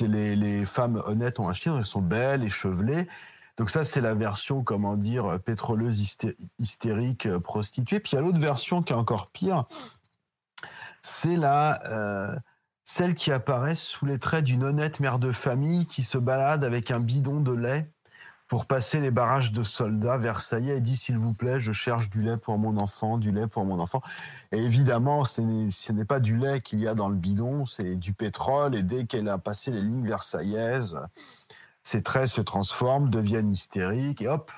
B: Les, femmes honnêtes ont un chien, elles sont belles, échevelées. Donc ça, c'est la version, comment dire, pétroleuse, hystérique, prostituée. Puis il y a l'autre version qui est encore pire, c'est la euh, celle qui apparaît sous les traits d'une honnête mère de famille qui se balade avec un bidon de lait pour passer les barrages de soldats versaillais dit s'il vous plaît, je cherche du lait pour mon enfant, du lait pour mon enfant. Et évidemment, ce n'est pas du lait qu'il y a dans le bidon, c'est du pétrole. Et dès qu'elle a passé les lignes versaillaises, ses traits se transforment, deviennent hystériques et hop,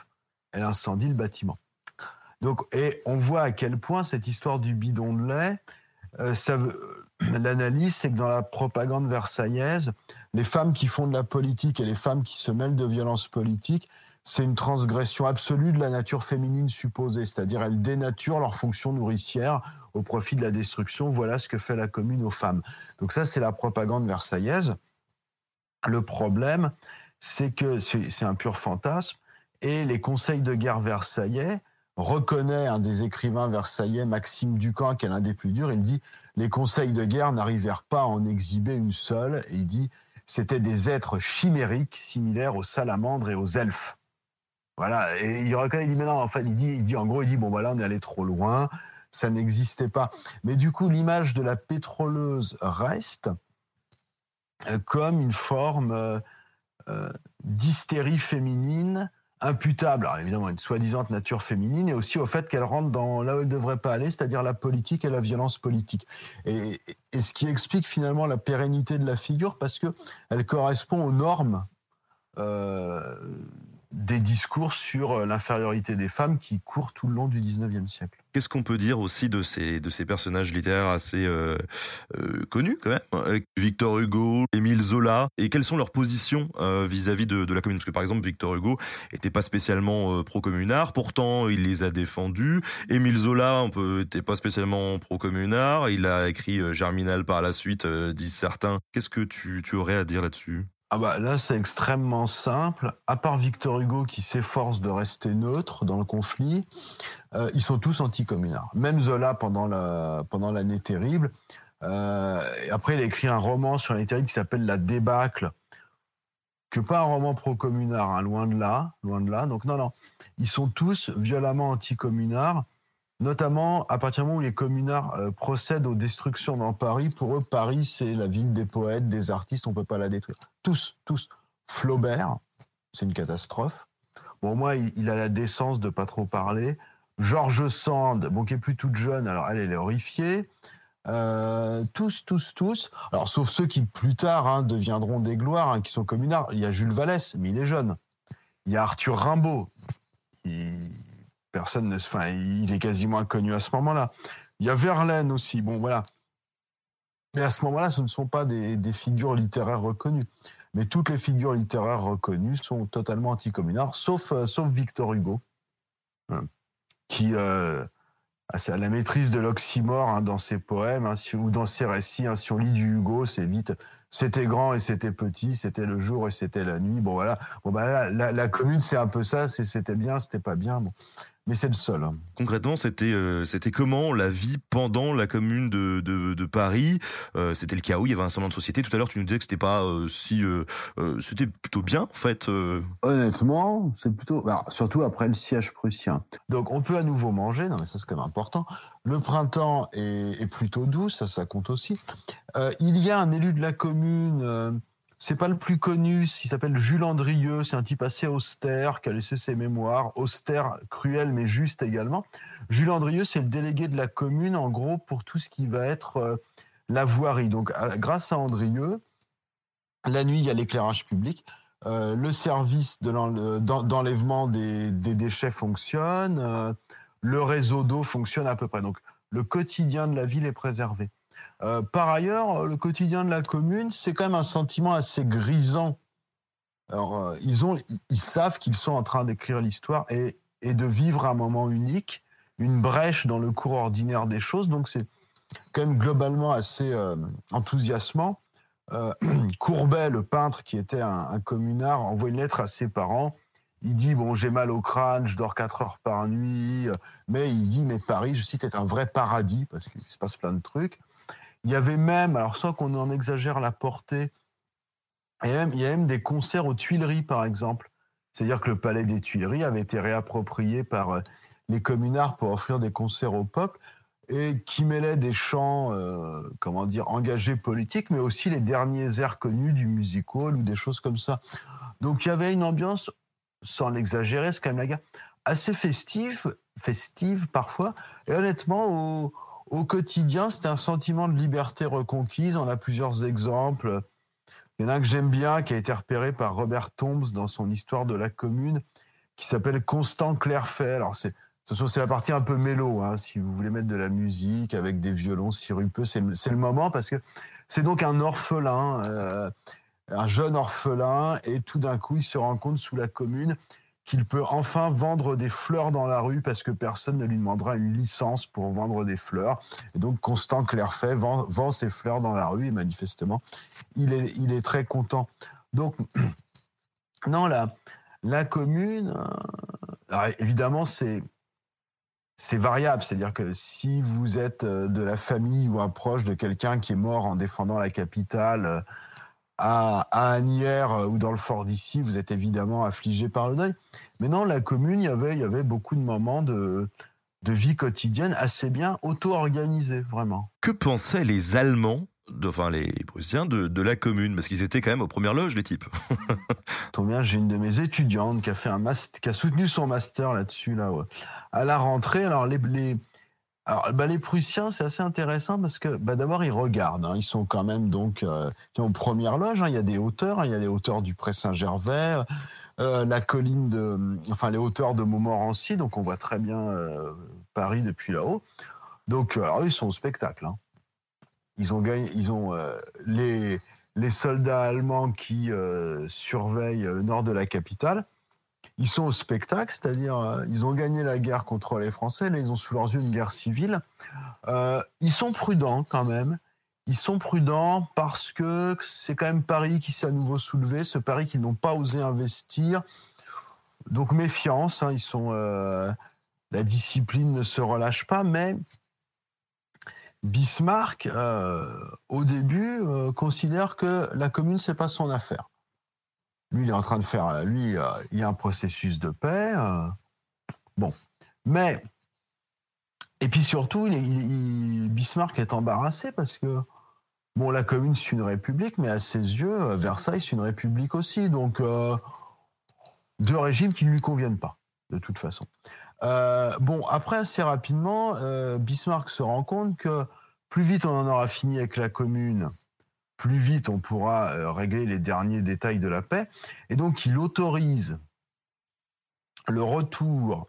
B: elle incendie le bâtiment. Donc, et on voit à quel point cette histoire du bidon de lait, euh, l'analyse, c'est que dans la propagande versaillaise, les femmes qui font de la politique et les femmes qui se mêlent de violences politiques, c'est une transgression absolue de la nature féminine supposée, c'est-à-dire elles dénaturent leur fonction nourricière au profit de la destruction. Voilà ce que fait la commune aux femmes. Donc ça, c'est la propagande versaillaise. Le problème, c'est que c'est un pur fantasme et les conseils de guerre versaillais reconnaît un des écrivains versaillais, Maxime Ducamp, qui est l'un des plus durs. Il dit les conseils de guerre n'arrivèrent pas à en exhiber une seule. Et il dit c'était des êtres chimériques similaires aux salamandres et aux elfes. Voilà. Et il reconnaît, il dit mais non, en fait, il dit, il dit en gros, il dit bon voilà, on est allé trop loin, ça n'existait pas. Mais du coup, l'image de la pétroleuse reste euh, comme une forme euh, euh, d'hystérie féminine imputable, alors évidemment une soi-disant nature féminine, et aussi au fait qu'elle rentre dans là où elle ne devrait pas aller, c'est-à-dire la politique et la violence politique. Et, ce qui explique finalement la pérennité de la figure, parce que elle correspond aux normes euh, des discours sur euh, l'infériorité des femmes qui courent tout le long du 19e siècle.
A: Qu'est-ce qu'on peut dire aussi de ces, de ces personnages littéraires assez euh, euh, connus quand même Victor Hugo, Émile Zola, et quelles sont leurs positions vis-à-vis de, la commune? Parce que par exemple, Victor Hugo était pas spécialement pro-communard, pourtant il les a défendus. Émile Zola, on peut, était pas spécialement pro-communard, il a écrit Germinal par la suite, disent certains. Qu'est-ce que tu, tu aurais à dire là-dessus?
B: Ah bah là, c'est extrêmement simple. À part Victor Hugo qui s'efforce de rester neutre dans le conflit, euh, ils sont tous anticommunards. Même Zola pendant la pendant l'année terrible. Euh, après, il a écrit un roman sur l'année terrible qui s'appelle La débâcle, que pas un roman pro-communard, hein, loin de là, loin de là. Donc non, non, ils sont tous violemment anticommunards notamment à partir du moment où les communards euh, procèdent aux destructions dans Paris. Pour eux, Paris, c'est la ville des poètes, des artistes, on peut pas la détruire. Tous, tous. Flaubert, c'est une catastrophe. Bon, moi, il, il, a la décence de pas trop parler. George Sand, bon, qui est plus toute jeune, alors elle, elle est horrifiée. Euh, tous, tous, tous. Alors, sauf ceux qui, plus tard, hein, deviendront des gloires, hein, qui sont communards. Il y a Jules Vallès, mais il est jeune. Il y a Arthur Rimbaud. Il personne ne, enfin, il est quasiment inconnu à ce moment-là. Il y a Verlaine aussi. Bon, voilà. Mais à ce moment-là, ce ne sont pas des, figures littéraires reconnues. Mais toutes les figures littéraires reconnues sont totalement anticommunards, sauf, euh, Victor Hugo, hein, qui, euh, à la maîtrise de l'oxymore hein, dans ses poèmes hein, ou dans ses récits. Si on lit du Hugo, c'est vite. C'était grand et c'était petit, c'était le jour et c'était la nuit. Bon voilà. Bon bah la, commune, c'est un peu ça. C'était bien, c'était pas bien. Mais c'est le seul. Hein.
A: Concrètement, c'était euh, c'était comment la vie pendant la commune de, de, de Paris? Euh, C'était le chaos, il y avait un semblant de société. Tout à l'heure, tu nous disais que c'était pas euh, si c'était plutôt bien en fait.
B: Honnêtement, c'est plutôt surtout après le siège prussien. Donc on peut à nouveau manger, non mais ça c'est quand même important. Le printemps est, est plutôt doux, ça ça compte aussi. il y a un élu de la commune c'est pas le plus connu, il s'appelle Jules Andrieux, c'est un type assez austère qui a laissé ses mémoires, austère, cruel mais juste également. Jules Andrieux, c'est le délégué de la commune en gros pour tout ce qui va être euh, la voirie. Donc grâce à Andrieux, la nuit il y a l'éclairage public, euh, le service d'enlèvement des, déchets fonctionne, euh, le réseau d'eau fonctionne à peu près. Donc le quotidien de la ville est préservé. Euh, par ailleurs, le quotidien de la commune, c'est quand même un sentiment assez grisant. Euh, ils, ont, ils savent qu'ils sont en train d'écrire l'histoire et, de vivre un moment unique, une brèche dans le cours ordinaire des choses. Donc c'est quand même globalement assez euh, enthousiasmant. <clears throat> Courbet, le peintre qui était un, un, communard, envoie une lettre à ses parents. Il dit bon j'ai mal au crâne, je dors 4 heures par nuit, mais il dit mais Paris, je cite, est un vrai paradis parce qu'il se passe plein de trucs. Il y avait même, alors soit qu'on en exagère la portée, il y, même, il y a même des concerts aux Tuileries, par exemple. C'est-à-dire que le palais des Tuileries avait été réapproprié par euh, les communards pour offrir des concerts au peuple et qui mêlait des chants, euh, comment dire, engagés politiques, mais aussi les derniers airs connus du music hall ou des choses comme ça. Donc il y avait une ambiance, sans l'exagérer, c'est quand même la guerre, assez festive, festive parfois. Et honnêtement, au, au quotidien, c'est un sentiment de liberté reconquise. On a plusieurs exemples. Il y en a un que j'aime bien, qui a été repéré par Robert Tombs dans son histoire de la commune, qui s'appelle Constant Clairfait. Alors, c'est, c'est la partie un peu mélo, hein, si vous voulez mettre de la musique avec des violons sirupeux, c'est, le moment parce que c'est donc un orphelin, euh, un jeune orphelin, et tout d'un coup, il se rend compte sous la commune qu'il peut enfin vendre des fleurs dans la rue parce que personne ne lui demandera une licence pour vendre des fleurs. Et donc Constant Clairfait vend, vend ses fleurs dans la rue et manifestement, il est, très content. Donc, <clears throat> non, la, la commune, euh, évidemment, c'est c'est variable, c'est-à-dire que si vous êtes euh, de la famille ou un proche de quelqu'un qui est mort en défendant la capitale, euh, à, à Agnières euh, ou dans le fort d'ici, vous êtes évidemment affligé par le deuil. Mais non, la commune, il y avait, il y avait beaucoup de moments de, de vie quotidienne assez bien auto-organisés, vraiment.
A: Que pensaient les Allemands enfin les Prussiens de, de, la commune? Parce qu'ils étaient quand même aux premières loges les types. <laughs>
B: Tant bien, j'ai une de mes étudiantes qui a fait un master, qui a soutenu son master là-dessus là à la rentrée. Alors les, les alors, bah, les Prussiens, c'est assez intéressant parce que bah, d'abord, ils regardent. Hein. ils sont quand même donc euh, aux premières loges. Hein. il y a des hauteurs. Hein. il y a les hauteurs du Pré-Saint-Gervais, euh, la colline de, enfin les hauteurs de Montmorency. Donc, on voit très bien euh, Paris depuis là-haut. Donc, ils sont au spectacle. Ils ont gagné. Ils ont les soldats allemands qui surveillent le nord de la capitale ils sont au spectacle, c'est-à-dire euh, ils ont gagné la guerre contre les Français, là ils ont sous leurs yeux une guerre civile. Euh, ils sont prudents quand même. Ils sont prudents parce que c'est quand même Paris qui s'est à nouveau soulevé, ce Paris qu'ils n'ont pas osé investir. Donc méfiance, hein, ils sont, euh, la discipline ne se relâche pas, mais Bismarck, au début, considère que la commune c'est pas son affaire. Lui, il est en train de faire. Euh, lui, euh, il y a un processus de paix. Euh. bon. Mais. Et puis surtout, il, Bismarck est embarrassé parce que. Bon, la commune, c'est une république, mais à ses yeux, Versailles, c'est une république aussi. Donc, deux régimes qui ne lui conviennent pas, de toute façon. bon, après, assez rapidement, Bismarck se rend compte que plus vite on en aura fini avec la commune, plus vite on pourra euh, régler les derniers détails de la paix. Et donc il autorise le retour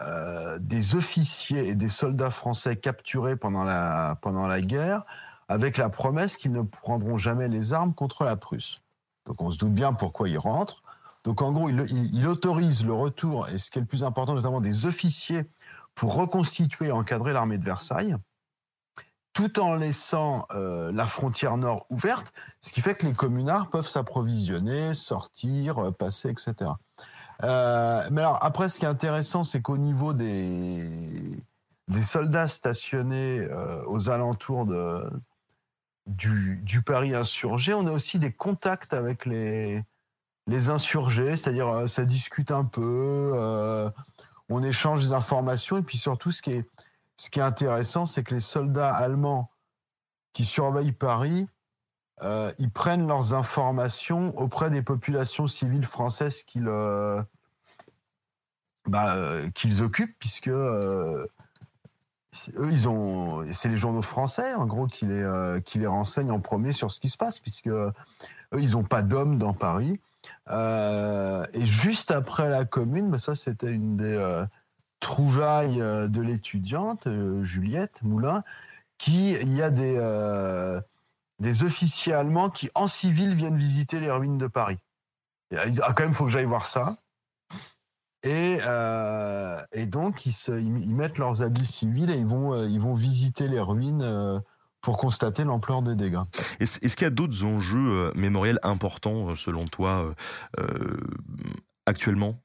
B: euh, des officiers et des soldats français capturés pendant la, pendant la guerre avec la promesse qu'ils ne prendront jamais les armes contre la Prusse. Donc on se doute bien pourquoi ils rentrent. Donc en gros, il, il autorise le retour, et ce qui est le plus important, notamment des officiers pour reconstituer et encadrer l'armée de Versailles, tout en laissant euh, la frontière nord ouverte, ce qui fait que les communards peuvent s'approvisionner, sortir, passer, etc. Euh, mais alors après, ce qui est intéressant, c'est qu'au niveau des, des soldats stationnés euh, aux alentours de, du, du, Paris insurgé, on a aussi des contacts avec les, les insurgés, c'est-à-dire euh, ça discute un peu, euh, on échange des informations, et puis surtout, ce qui est, ce qui est intéressant, c'est que les soldats allemands qui surveillent Paris, euh, ils prennent leurs informations auprès des populations civiles françaises qu'ils bah, qu'ils occupent, puisque eux, ils ont, c'est les journaux français, en gros, qui les, qui les renseignent en premier sur ce qui se passe, puisque eux, ils n'ont pas d'hommes dans Paris. Euh, et juste après la commune, bah ça c'était une des euh, trouvailles euh, de l'étudiante, Juliette Moulin, qui, il y a des, des officiers allemands qui, en civil, viennent visiter les ruines de Paris. Ah, quand même, faut que j'aille voir ça. Et, et donc, ils, se, ils, mettent leurs habits civils et ils vont, ils vont visiter les ruines pour constater l'ampleur des dégâts.
A: Est-ce qu'il y a d'autres enjeux euh, mémoriels importants, euh, selon toi, euh, actuellement,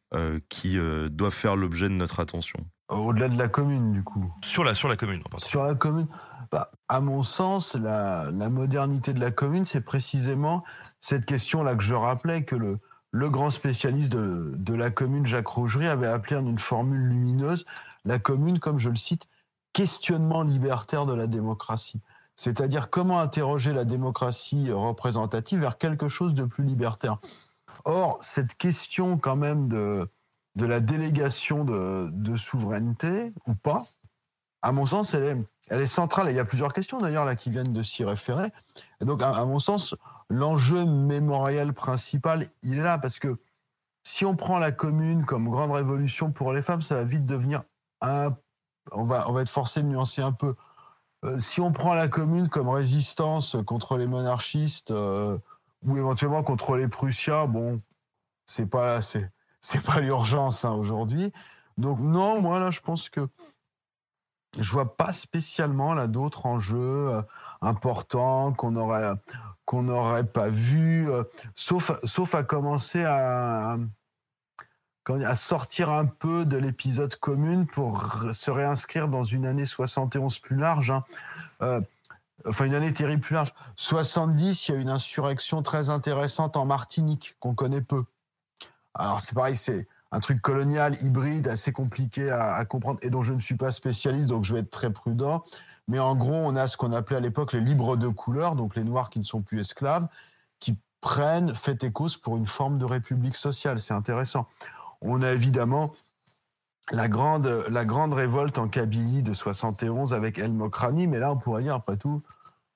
A: qui doivent faire l'objet de notre attention
B: Au-delà de la commune, du coup.
A: Sur la, sur la commune,
B: en Sur la commune bah, À mon sens, la, la modernité de la commune, c'est précisément cette question-là que je rappelais, que le, le grand spécialiste de, de la commune, Jacques Rougerie, avait appelé en une formule lumineuse la commune, comme je le cite, questionnement libertaire de la démocratie c'est-à-dire comment interroger la démocratie représentative vers quelque chose de plus libertaire. Or, cette question quand même de, de la délégation de, souveraineté, ou pas, à mon sens, elle est, elle est centrale. il y a plusieurs questions d'ailleurs là qui viennent de s'y référer. Donc, à, mon sens, l'enjeu mémoriel principal, il est là parce que si on prend la commune comme grande révolution pour les femmes, ça va vite devenir un. On va, on va être forcé de nuancer un peu euh, si on prend la commune comme résistance contre les monarchistes euh, ou éventuellement contre les Prussiens, bon, c'est pas c'est c'est pas l'urgence hein, aujourd'hui. Donc non, moi là, je pense que je vois pas spécialement là d'autres enjeux euh, importants qu'on aurait qu'on n'aurait pas vu, sauf sauf à commencer à à sortir un peu de l'épisode commune pour se réinscrire dans une année 71 plus large. Hein. Euh, enfin, une année terrible plus large. 70, il y a une insurrection très intéressante en Martinique qu'on connaît peu. Alors, c'est pareil, c'est un truc colonial, hybride, assez compliqué à, comprendre et dont je ne suis pas spécialiste, donc je vais être très prudent. Mais en gros, on a ce qu'on appelait à l'époque les libres de couleur, donc les Noirs qui ne sont plus esclaves, qui prennent fait et cause pour une forme de république sociale. C'est intéressant. On a évidemment la grande, la grande révolte en Kabylie de 71 avec El Mokrani, mais là, on pourrait dire, après tout,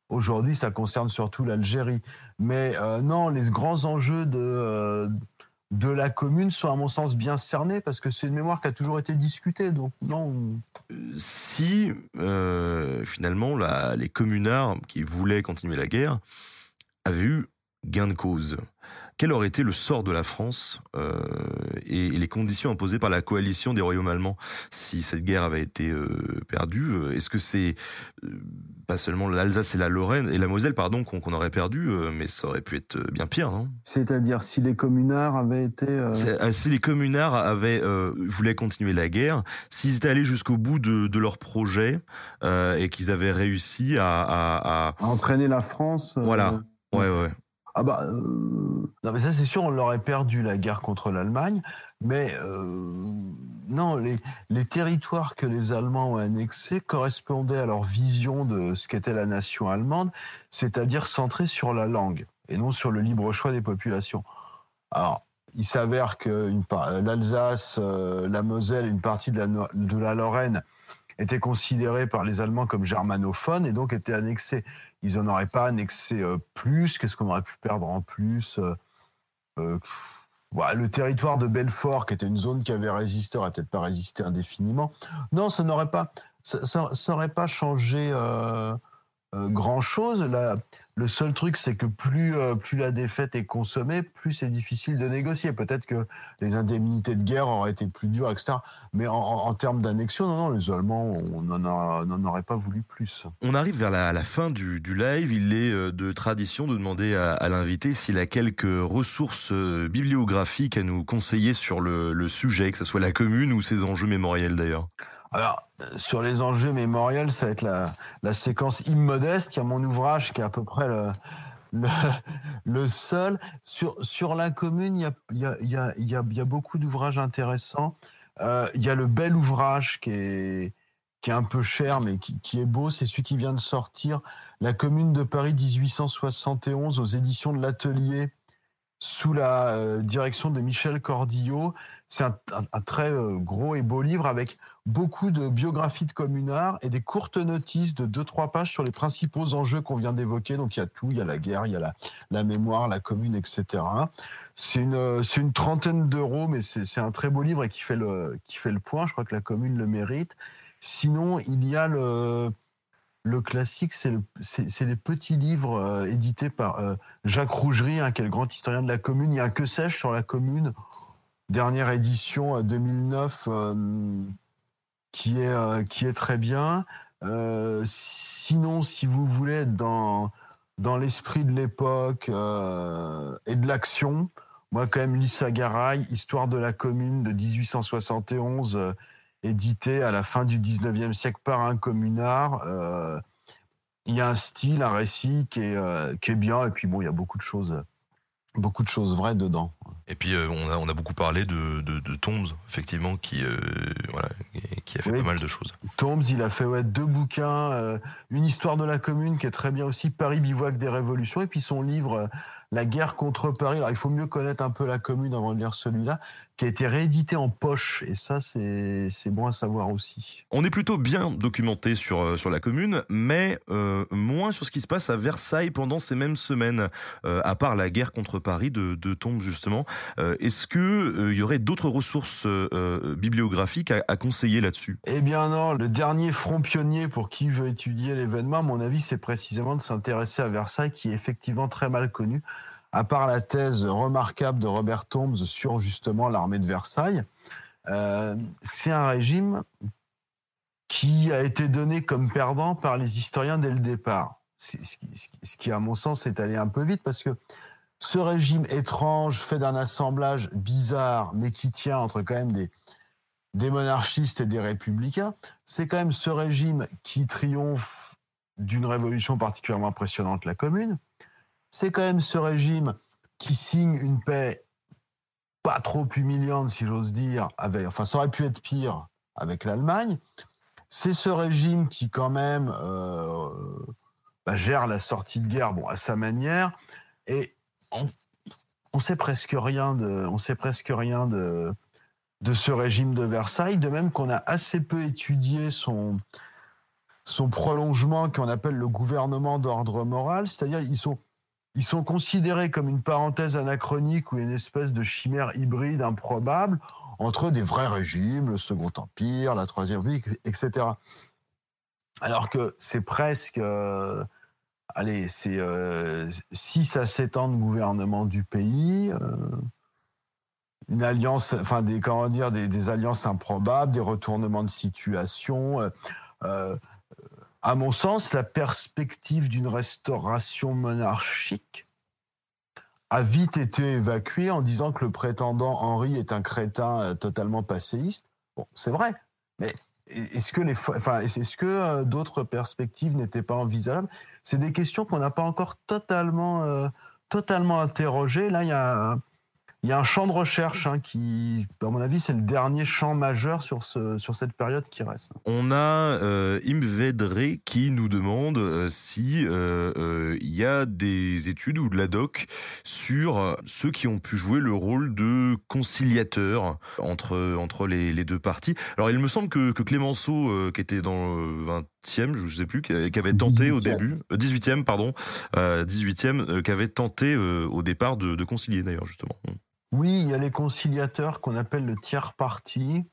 B: aujourd'hui, ça concerne surtout l'Algérie. Mais euh, non, les grands enjeux de, euh, de la commune sont, à mon sens, bien cernés, parce que c'est une mémoire qui a toujours été discutée. Donc, non.
A: Si, euh, finalement, les communards qui voulaient continuer la guerre avaient eu gain de cause, quel aurait été le sort de la France euh, et, les conditions imposées par la coalition des royaumes allemands si cette guerre avait été euh, perdue euh, Est-ce que c'est pas seulement l'Alsace et la Lorraine et la Moselle pardon qu'on aurait perdu, mais ça aurait pu être bien pire, non
B: C'est-à-dire si les communards avaient été
A: si les communards avaient voulaient continuer la guerre, s'ils étaient allés jusqu'au bout de, de, leur projet et qu'ils avaient réussi à, à,
B: à... entraîner la France.
A: Voilà. Ouais, ouais.
B: Ah bah euh, non mais ça c'est sûr on l'aurait perdu la guerre contre l'Allemagne mais euh, non les, les territoires que les Allemands ont annexés correspondaient à leur vision de ce qu'était la nation allemande c'est-à-dire centrée sur la langue et non sur le libre choix des populations. Alors il s'avère que l'Alsace, euh, la Moselle, une partie de la, de la Lorraine étaient considérés par les Allemands comme germanophones et donc étaient annexés ils n'en auraient pas annexé euh, plus? Qu'est-ce qu'on aurait pu perdre en plus? Euh, euh, Le territoire de Belfort, qui était une zone qui avait résisté, aurait peut-être pas résisté indéfiniment. Non, ça n'aurait pas, ça, pas changé grand-chose. La, Le seul truc, c'est que plus, euh, plus la défaite est consommée, plus c'est difficile de négocier. Peut-être que les indemnités de guerre auraient été plus dures, etc. Mais en, termes d'annexion, non, non, les Allemands, on n'en aurait pas voulu plus.
A: On arrive vers la, fin du, live. Il est euh, de tradition de demander à, l'invité s'il a quelques ressources euh, bibliographiques à nous conseiller sur le, le sujet, que ce soit la commune ou ses enjeux mémoriels d'ailleurs.
B: Alors, sur les enjeux mémoriels, ça va être la, séquence immodeste. Il y a mon ouvrage qui est à peu près le, seul. Sur, sur la commune, il y a, il y a, y a, beaucoup d'ouvrages intéressants. Euh, il y a le bel ouvrage qui est, qui est un peu cher, mais qui, est beau. C'est celui qui vient de sortir. La commune de Paris 1871 aux éditions de l'Atelier sous la euh, direction de Michel Cordillot. C'est un, un, très euh, gros et beau livre avec beaucoup de biographies de communards et des courtes notices de 2-3 pages sur les principaux enjeux qu'on vient d'évoquer. Donc il y a tout, il y a la guerre, il y a la, mémoire, la commune, etc. C'est une, euh, c'est une trentaine d'euros, mais c'est un très beau livre et qui fait, le, qui fait le point. Je crois que la commune le mérite. Sinon, il y a le, le classique, c'est le, les petits livres euh, édités par euh, Jacques Rougerie, hein, qui est le grand historien de la commune. Il y a un que sais-je sur la commune, dernière édition 2009, euh, qui, est, qui est très bien. sinon, si vous voulez être dans, dans l'esprit de l'époque et de l'action, moi quand même Lisa Garay, Histoire de la commune de 1871 édité à la fin du 19e siècle par un communard. Euh, il y a un style, un récit qui est, euh, qui est bien, et puis bon, il y a beaucoup de choses, beaucoup de choses vraies dedans.
A: Et puis euh, on, a, on a beaucoup parlé de, de, de Tombs, effectivement, qui, voilà, qui a fait pas mal de choses.
B: Tombs, il a fait ouais, deux bouquins, une histoire de la commune qui est très bien aussi, Paris bivouac des révolutions, et puis son livre la guerre contre Paris. Alors, il faut mieux connaître un peu la commune avant de lire celui-là, qui a été réédité en poche. Et ça, c'est bon à savoir aussi.
A: On est plutôt bien documenté sur, euh, sur la commune, mais euh, moins sur ce qui se passe à Versailles pendant ces mêmes semaines, euh, à part la guerre contre Paris de, de Tombe, justement. Est-ce qu'il il y aurait d'autres ressources bibliographiques à, à conseiller là-dessus?
B: Eh bien non, le dernier front pionnier pour qui veut étudier l'événement, à mon avis, c'est précisément de s'intéresser à Versailles, qui est effectivement très mal connu à part la thèse remarquable de Robert Tombs sur justement l'armée de Versailles, euh, c'est un régime qui a été donné comme perdant par les historiens dès le départ. Ce qui, à mon sens, est allé un peu vite parce que ce régime étrange, fait d'un assemblage bizarre, mais qui tient entre quand même des, des monarchistes et des républicains, c'est quand même ce régime qui triomphe d'une révolution particulièrement impressionnante, la Commune, c'est quand même ce régime qui signe une paix pas trop humiliante, si j'ose dire, enfin, ça aurait pu être pire avec l'Allemagne. C'est ce régime qui, quand même, euh, bah, gère la sortie de guerre, bon, à sa manière, et on, on sait presque rien de, on sait presque rien de, de ce régime de Versailles, de même qu'on a assez peu étudié son, son prolongement qu'on appelle le gouvernement d'ordre moral, c'est-à-dire ils sont ils sont considérés comme une parenthèse anachronique ou une espèce de chimère hybride improbable entre des vrais régimes, le Second Empire, la Troisième République, etc. Alors que c'est presque, euh, allez, c'est 6 euh, à 7 ans de gouvernement du pays, euh, une alliance, enfin des comment dire, des, des, alliances improbables, des retournements de situation à mon sens, la perspective d'une restauration monarchique a vite été évacuée en disant que le prétendant Henri est un crétin euh, totalement passéiste. Bon, c'est vrai, mais est-ce que enfin, est-ce que euh, d'autres perspectives n'étaient pas envisageables? C'est des questions qu'on n'a pas encore totalement, euh, totalement interrogées. Là, il y a il y a un champ de recherche hein, qui, à mon avis, c'est le dernier champ majeur sur, ce, sur cette période qui reste.
A: On a euh, Imvedre qui nous demande euh, si euh, euh, y a des études ou de la doc sur ceux qui ont pu jouer le rôle de conciliateur entre, entre les, les deux parties. Alors, il me semble que, que Clémenceau, qui était dans le 20e, je ne sais plus, qui avait tenté au début, 18e, pardon, 18e, qui avait tenté au départ de, de concilier d'ailleurs, justement.
B: Oui, il y a les conciliateurs qu'on appelle le tiers parti.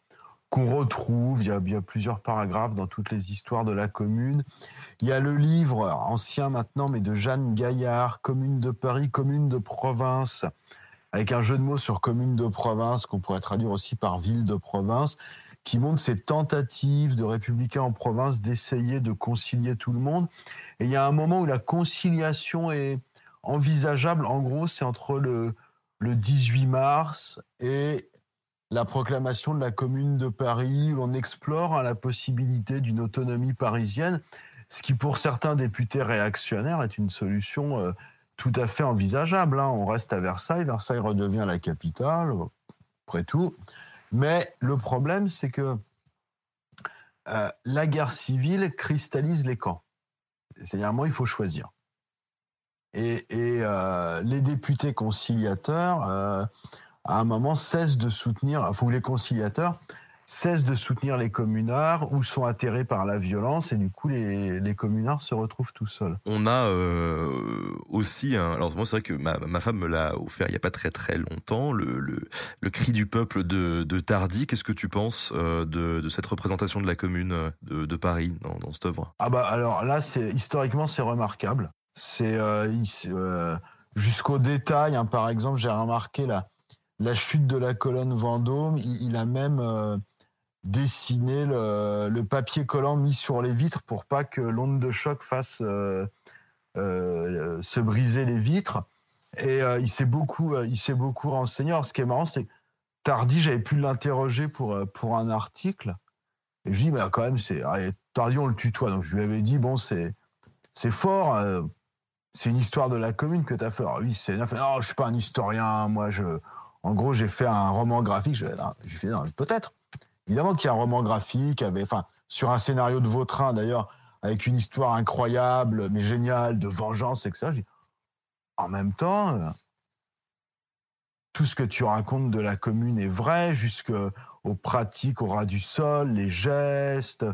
B: qu'on retrouve. Il y, a, il plusieurs paragraphes dans toutes les histoires de la commune. Il y a le livre ancien maintenant, mais de Jeanne Gaillard, Commune de Paris, Commune de province, avec un jeu de mots sur Commune de province qu'on pourrait traduire aussi par Ville de province, qui montre ces tentatives de républicains en province d'essayer de concilier tout le monde. Et il y a un moment où la conciliation est envisageable. En gros, c'est entre le, le 18 mars et la proclamation de la Commune de Paris, où l'on explore hein, la possibilité d'une autonomie parisienne, ce qui pour certains députés réactionnaires est une solution euh, tout à fait envisageable. Hein. On reste à Versailles, Versailles redevient la capitale, après tout. Mais le problème, c'est que euh, la guerre civile cristallise les camps. C'est-à-dire, à un moment, il faut choisir. Et, euh, les députés conciliateurs, euh, à un moment, cessent de soutenir, enfin, les conciliateurs cessent de soutenir les communards ou sont atterrés par la violence et du coup les, les communards se retrouvent tout seuls.
A: On a euh, aussi, un, alors moi c'est vrai que ma, ma femme me l'a offert il n'y a pas très très longtemps, le, le, le cri du peuple de, de Tardy. Qu'est-ce que tu penses euh, de, de, cette représentation de la commune de, de Paris dans, dans, cette œuvre?
B: Ah bah alors là c'est historiquement c'est remarquable. C'est euh, euh, jusqu'au détail. Hein, par exemple, j'ai remarqué la la chute de la colonne Vendôme. Il, a même euh, dessiner le, papier collant mis sur les vitres pour pas que l'onde de choc fasse se briser les vitres. Et il s'est beaucoup, il s'est beaucoup renseigné. Alors, ce qui est marrant, c'est Tardy, j'avais pu l'interroger pour pour un article. Et je dis, mais quand même, c'est Tardy, on le tutoie. Donc je lui avais dit, bon, c'est c'est fort. C'est une histoire de la commune que tu as fait. Alors lui, c'est non, je suis pas un historien. Moi, je, en gros, j'ai fait un roman graphique. J'ai fait, peut-être. Évidemment qu'il y a un roman graphique, avec, enfin, sur un scénario de Vautrin d'ailleurs, avec une histoire incroyable, mais géniale, de vengeance, etc. En même temps, euh, tout ce que tu racontes de la commune est vrai, jusqu'aux pratiques au ras du sol, les gestes,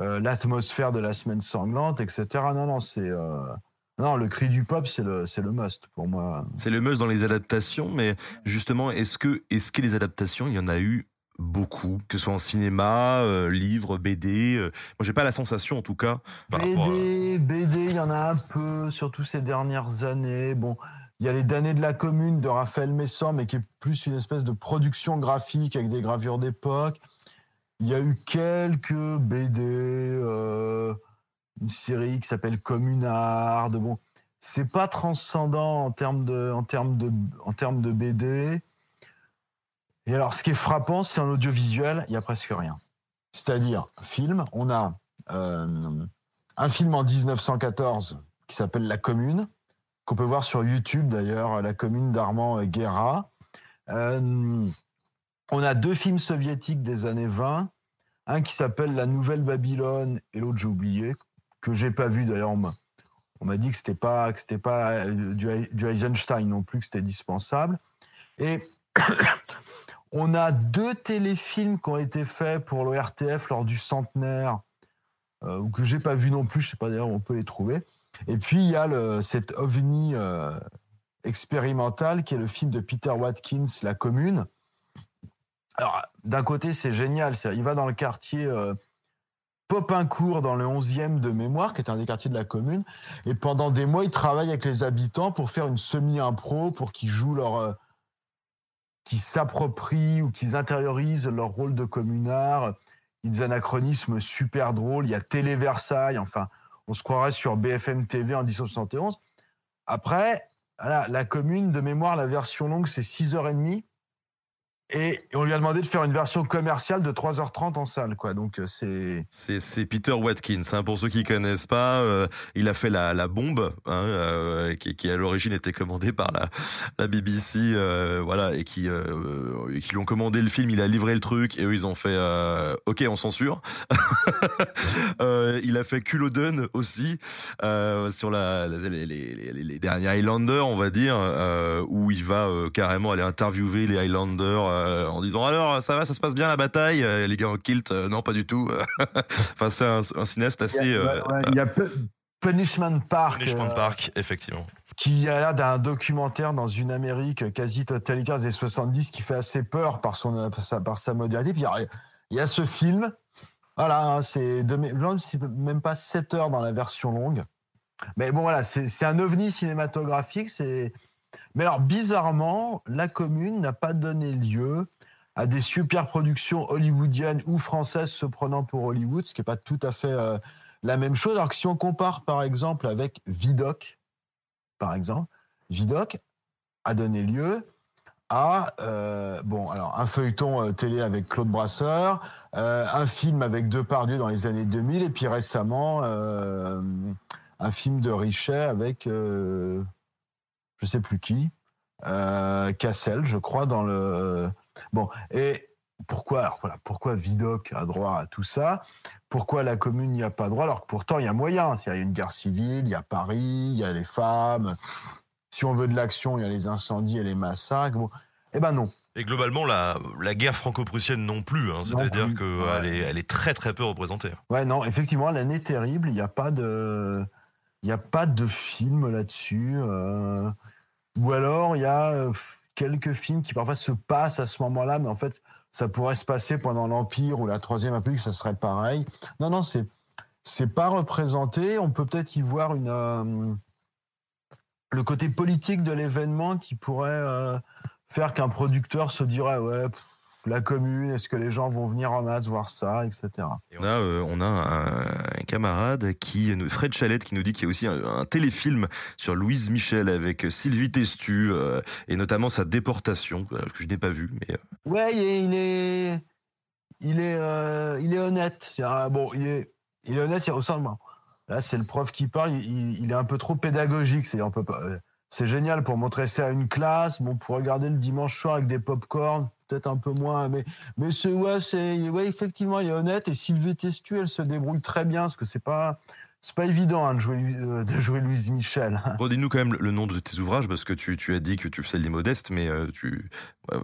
B: euh, l'atmosphère de la semaine sanglante, etc. Non, non, c'est. Euh... Non, le cri du pop, c'est le, c'est le must pour moi.
A: C'est le must dans les adaptations, mais justement, est-ce que, est-ce que les adaptations, il y en a eu beaucoup, que ce soit en cinéma, euh, livre, BD. Euh. Moi, j'ai pas la sensation, en tout cas.
B: BD, BD, il y en a un peu, surtout ces dernières années. Bon, il y a les damnés de la commune de Raphaël Messon, mais qui est plus une espèce de production graphique avec des gravures d'époque. Il y a eu quelques BD, euh, une série qui s'appelle Communard. Bon, c'est pas transcendant en termes de, en termes de, en termes de BD. Et alors, ce qui est frappant, c'est en audiovisuel, il y a presque rien. C'est-à-dire, film, on a euh, un film en 1914 qui s'appelle La Commune, qu'on peut voir sur YouTube d'ailleurs, La Commune d'Armand Guerra. Euh, on a deux films soviétiques des années 20, un qui s'appelle La Nouvelle Babylone et l'autre j'ai oublié, que j'ai pas vu d'ailleurs. On m'a dit que c'était pas que c'était pas euh, du, du Eisenstein non plus, que c'était dispensable. Et <coughs> on a deux téléfilms qui ont été faits pour l'ORTF lors du centenaire, euh, que j'ai pas vu non plus, je sais pas d'ailleurs on peut les trouver. Et puis il y a le, cet ovni euh, expérimental qui est le film de Peter Watkins, La Commune. Alors d'un côté c'est génial, il va dans le quartier euh, Popincourt dans le 11e de mémoire, qui est un des quartiers de la commune, et pendant des mois il travaille avec les habitants pour faire une semi-impro, pour qu'ils jouent leur euh, qui s'approprient ou qui intériorisent leur rôle de communard. Il y a des anachronismes super drôles. Il y a Télé Versailles. Enfin, on se croirait sur BFM TV en 1971. Après, la commune, de mémoire, la version longue, c'est 6h30. Et on lui a demandé de faire une version commerciale de 3h30 en salle, quoi. Donc euh, c'est
A: c'est Peter Watkins. Hein, pour ceux qui connaissent pas, euh, il a fait la, la bombe, hein, euh, qui, qui, à l'origine était commandée par la, la BBC, voilà, et qui qui lui ont commandé le film. Il a livré le truc et eux ils ont fait OK, on censure. <laughs> il a fait Culloden aussi sur la les, les, les, derniers Highlanders, on va dire, où il va carrément aller interviewer les Highlanders euh, en disant alors ça va, ça se passe bien la bataille, euh, les gars en kilt, euh, non pas du tout. <laughs> enfin c'est un, un, cinéaste assez.
B: Il y a, ouais, il y a Punishment Park.
A: Punishment Park, effectivement.
B: Qui a l'air d'un documentaire dans une Amérique quasi totalitaire des 70 qui fait assez peur par son par sa, par sa modernité. Puis Il y a ce film. Voilà, hein, c'est de c'est même pas 7 heures dans la version longue. Mais bon, voilà, c'est un ovni cinématographique. C'est mais alors, bizarrement, la commune n'a pas donné lieu à des super productions hollywoodiennes ou françaises se prenant pour Hollywood, ce qui n'est pas tout à fait euh, la même chose. Alors que si on compare, par exemple, avec Vidoc, par exemple, Vidoc a donné lieu à euh, bon alors un feuilleton euh, télé avec Claude Brasseur, un film avec Depardieu dans les années 2000 et puis récemment un film de Richet avec je sais plus qui, euh, Cassel, je crois, dans le. Bon, et pourquoi, alors voilà, pourquoi Vidocq a droit à tout ça? Pourquoi la commune n'y a pas droit Alors que pourtant, il y a moyen. Il y a une guerre civile, il y a Paris, il y a les femmes. Si on veut de l'action, il y a les incendies et les massacres. Bon, eh ben non.
A: Et globalement, la, la guerre franco-prussienne non plus. Hein. C'est-à-dire qu'elle est, elle est très très peu représentée.
B: Ouais, non, effectivement, l'année terrible. Il n'y a pas de. Il n'y a pas de film là-dessus. Euh, ou alors, il y a euh, quelques films qui parfois se passent à ce moment-là, mais en fait, ça pourrait se passer pendant l'Empire ou la Troisième République, ça serait pareil. Non, non, c'est c'est pas représenté. On peut peut-être y voir une euh, le côté politique de l'événement qui pourrait faire qu'un producteur se dirait ouais la commune, est-ce que les gens vont venir en masse voir ça, etc.
A: on a, euh, on a un, camarade, qui, Fred Chalette, qui nous dit qu'il y a aussi un, téléfilm sur Louise Michel avec Sylvie Testu, euh, et notamment sa déportation, euh, que je n'ai pas vu. Mais...
B: Ouais, il est, il est, il est, il est honnête. bon, il est, il est honnête, il ressemble. Là, c'est le prof qui parle, il, il, est un peu trop pédagogique. C'est, on peut pas, c'est génial pour montrer ça à une classe, bon, pour regarder le dimanche soir avec des pop-corn, peut-être un peu moins, mais, mais c'est, ouais, c'est, ouais, effectivement, il est honnête, et Sylvie Testu, elle se débrouille très bien, parce que c'est pas, c'est pas évident hein, de, jouer, euh, de jouer Louise Michel.
A: Bon, dis-nous quand même le nom de tes ouvrages, parce que tu, tu as dit que tu faisais les modestes, mais euh, tu. Euh,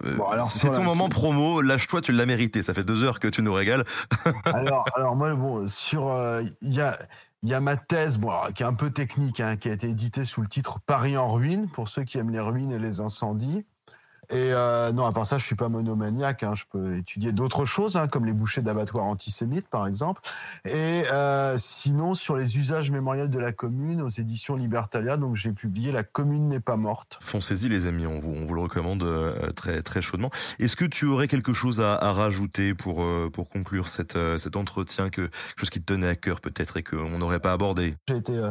A: c'est ton moment promo, lâche-toi, tu l'as mérité. Ça fait deux heures que tu nous régales. <laughs>
B: alors, alors, moi, bon, sur. Il y a. Il y a ma thèse, bon, qui est un peu technique, hein, qui a été éditée sous le titre Paris en ruine, pour ceux qui aiment les ruines et les incendies. Et euh, non, à part ça, je suis pas monomaniaque. Hein. Je peux étudier d'autres choses, hein, comme les bouchers d'abattoirs antisémites, par exemple. Et euh, sinon, sur les usages mémoriels de la commune, aux éditions Libertalia, donc j'ai publié La commune n'est pas morte.
A: Foncez-y, les amis, on vous, on vous le recommande euh, très, très chaudement. Est-ce que tu aurais quelque chose à, à rajouter pour, pour conclure cette, cet entretien, que, quelque chose qui te tenait à cœur peut-être et qu'on n'aurait pas abordé?
B: J'ai été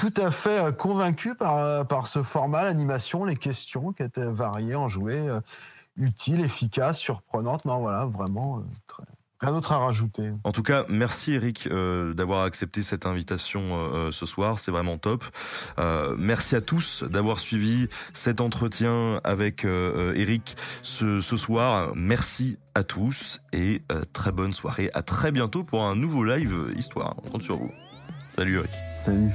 B: tout à fait euh, convaincu par, euh, par ce format, l'animation, les questions qui étaient variées, enjouées, euh, utiles, efficaces, surprenantes. Non, voilà, vraiment, rien d'autre à rajouter.
A: En tout cas, merci Eric d'avoir accepté cette invitation ce soir, c'est vraiment top. merci à tous d'avoir suivi cet entretien avec Eric ce, ce, soir. Merci à tous et très bonne soirée. À très bientôt pour un nouveau live Histoire. On compte sur vous. Salut Eric.
B: Salut.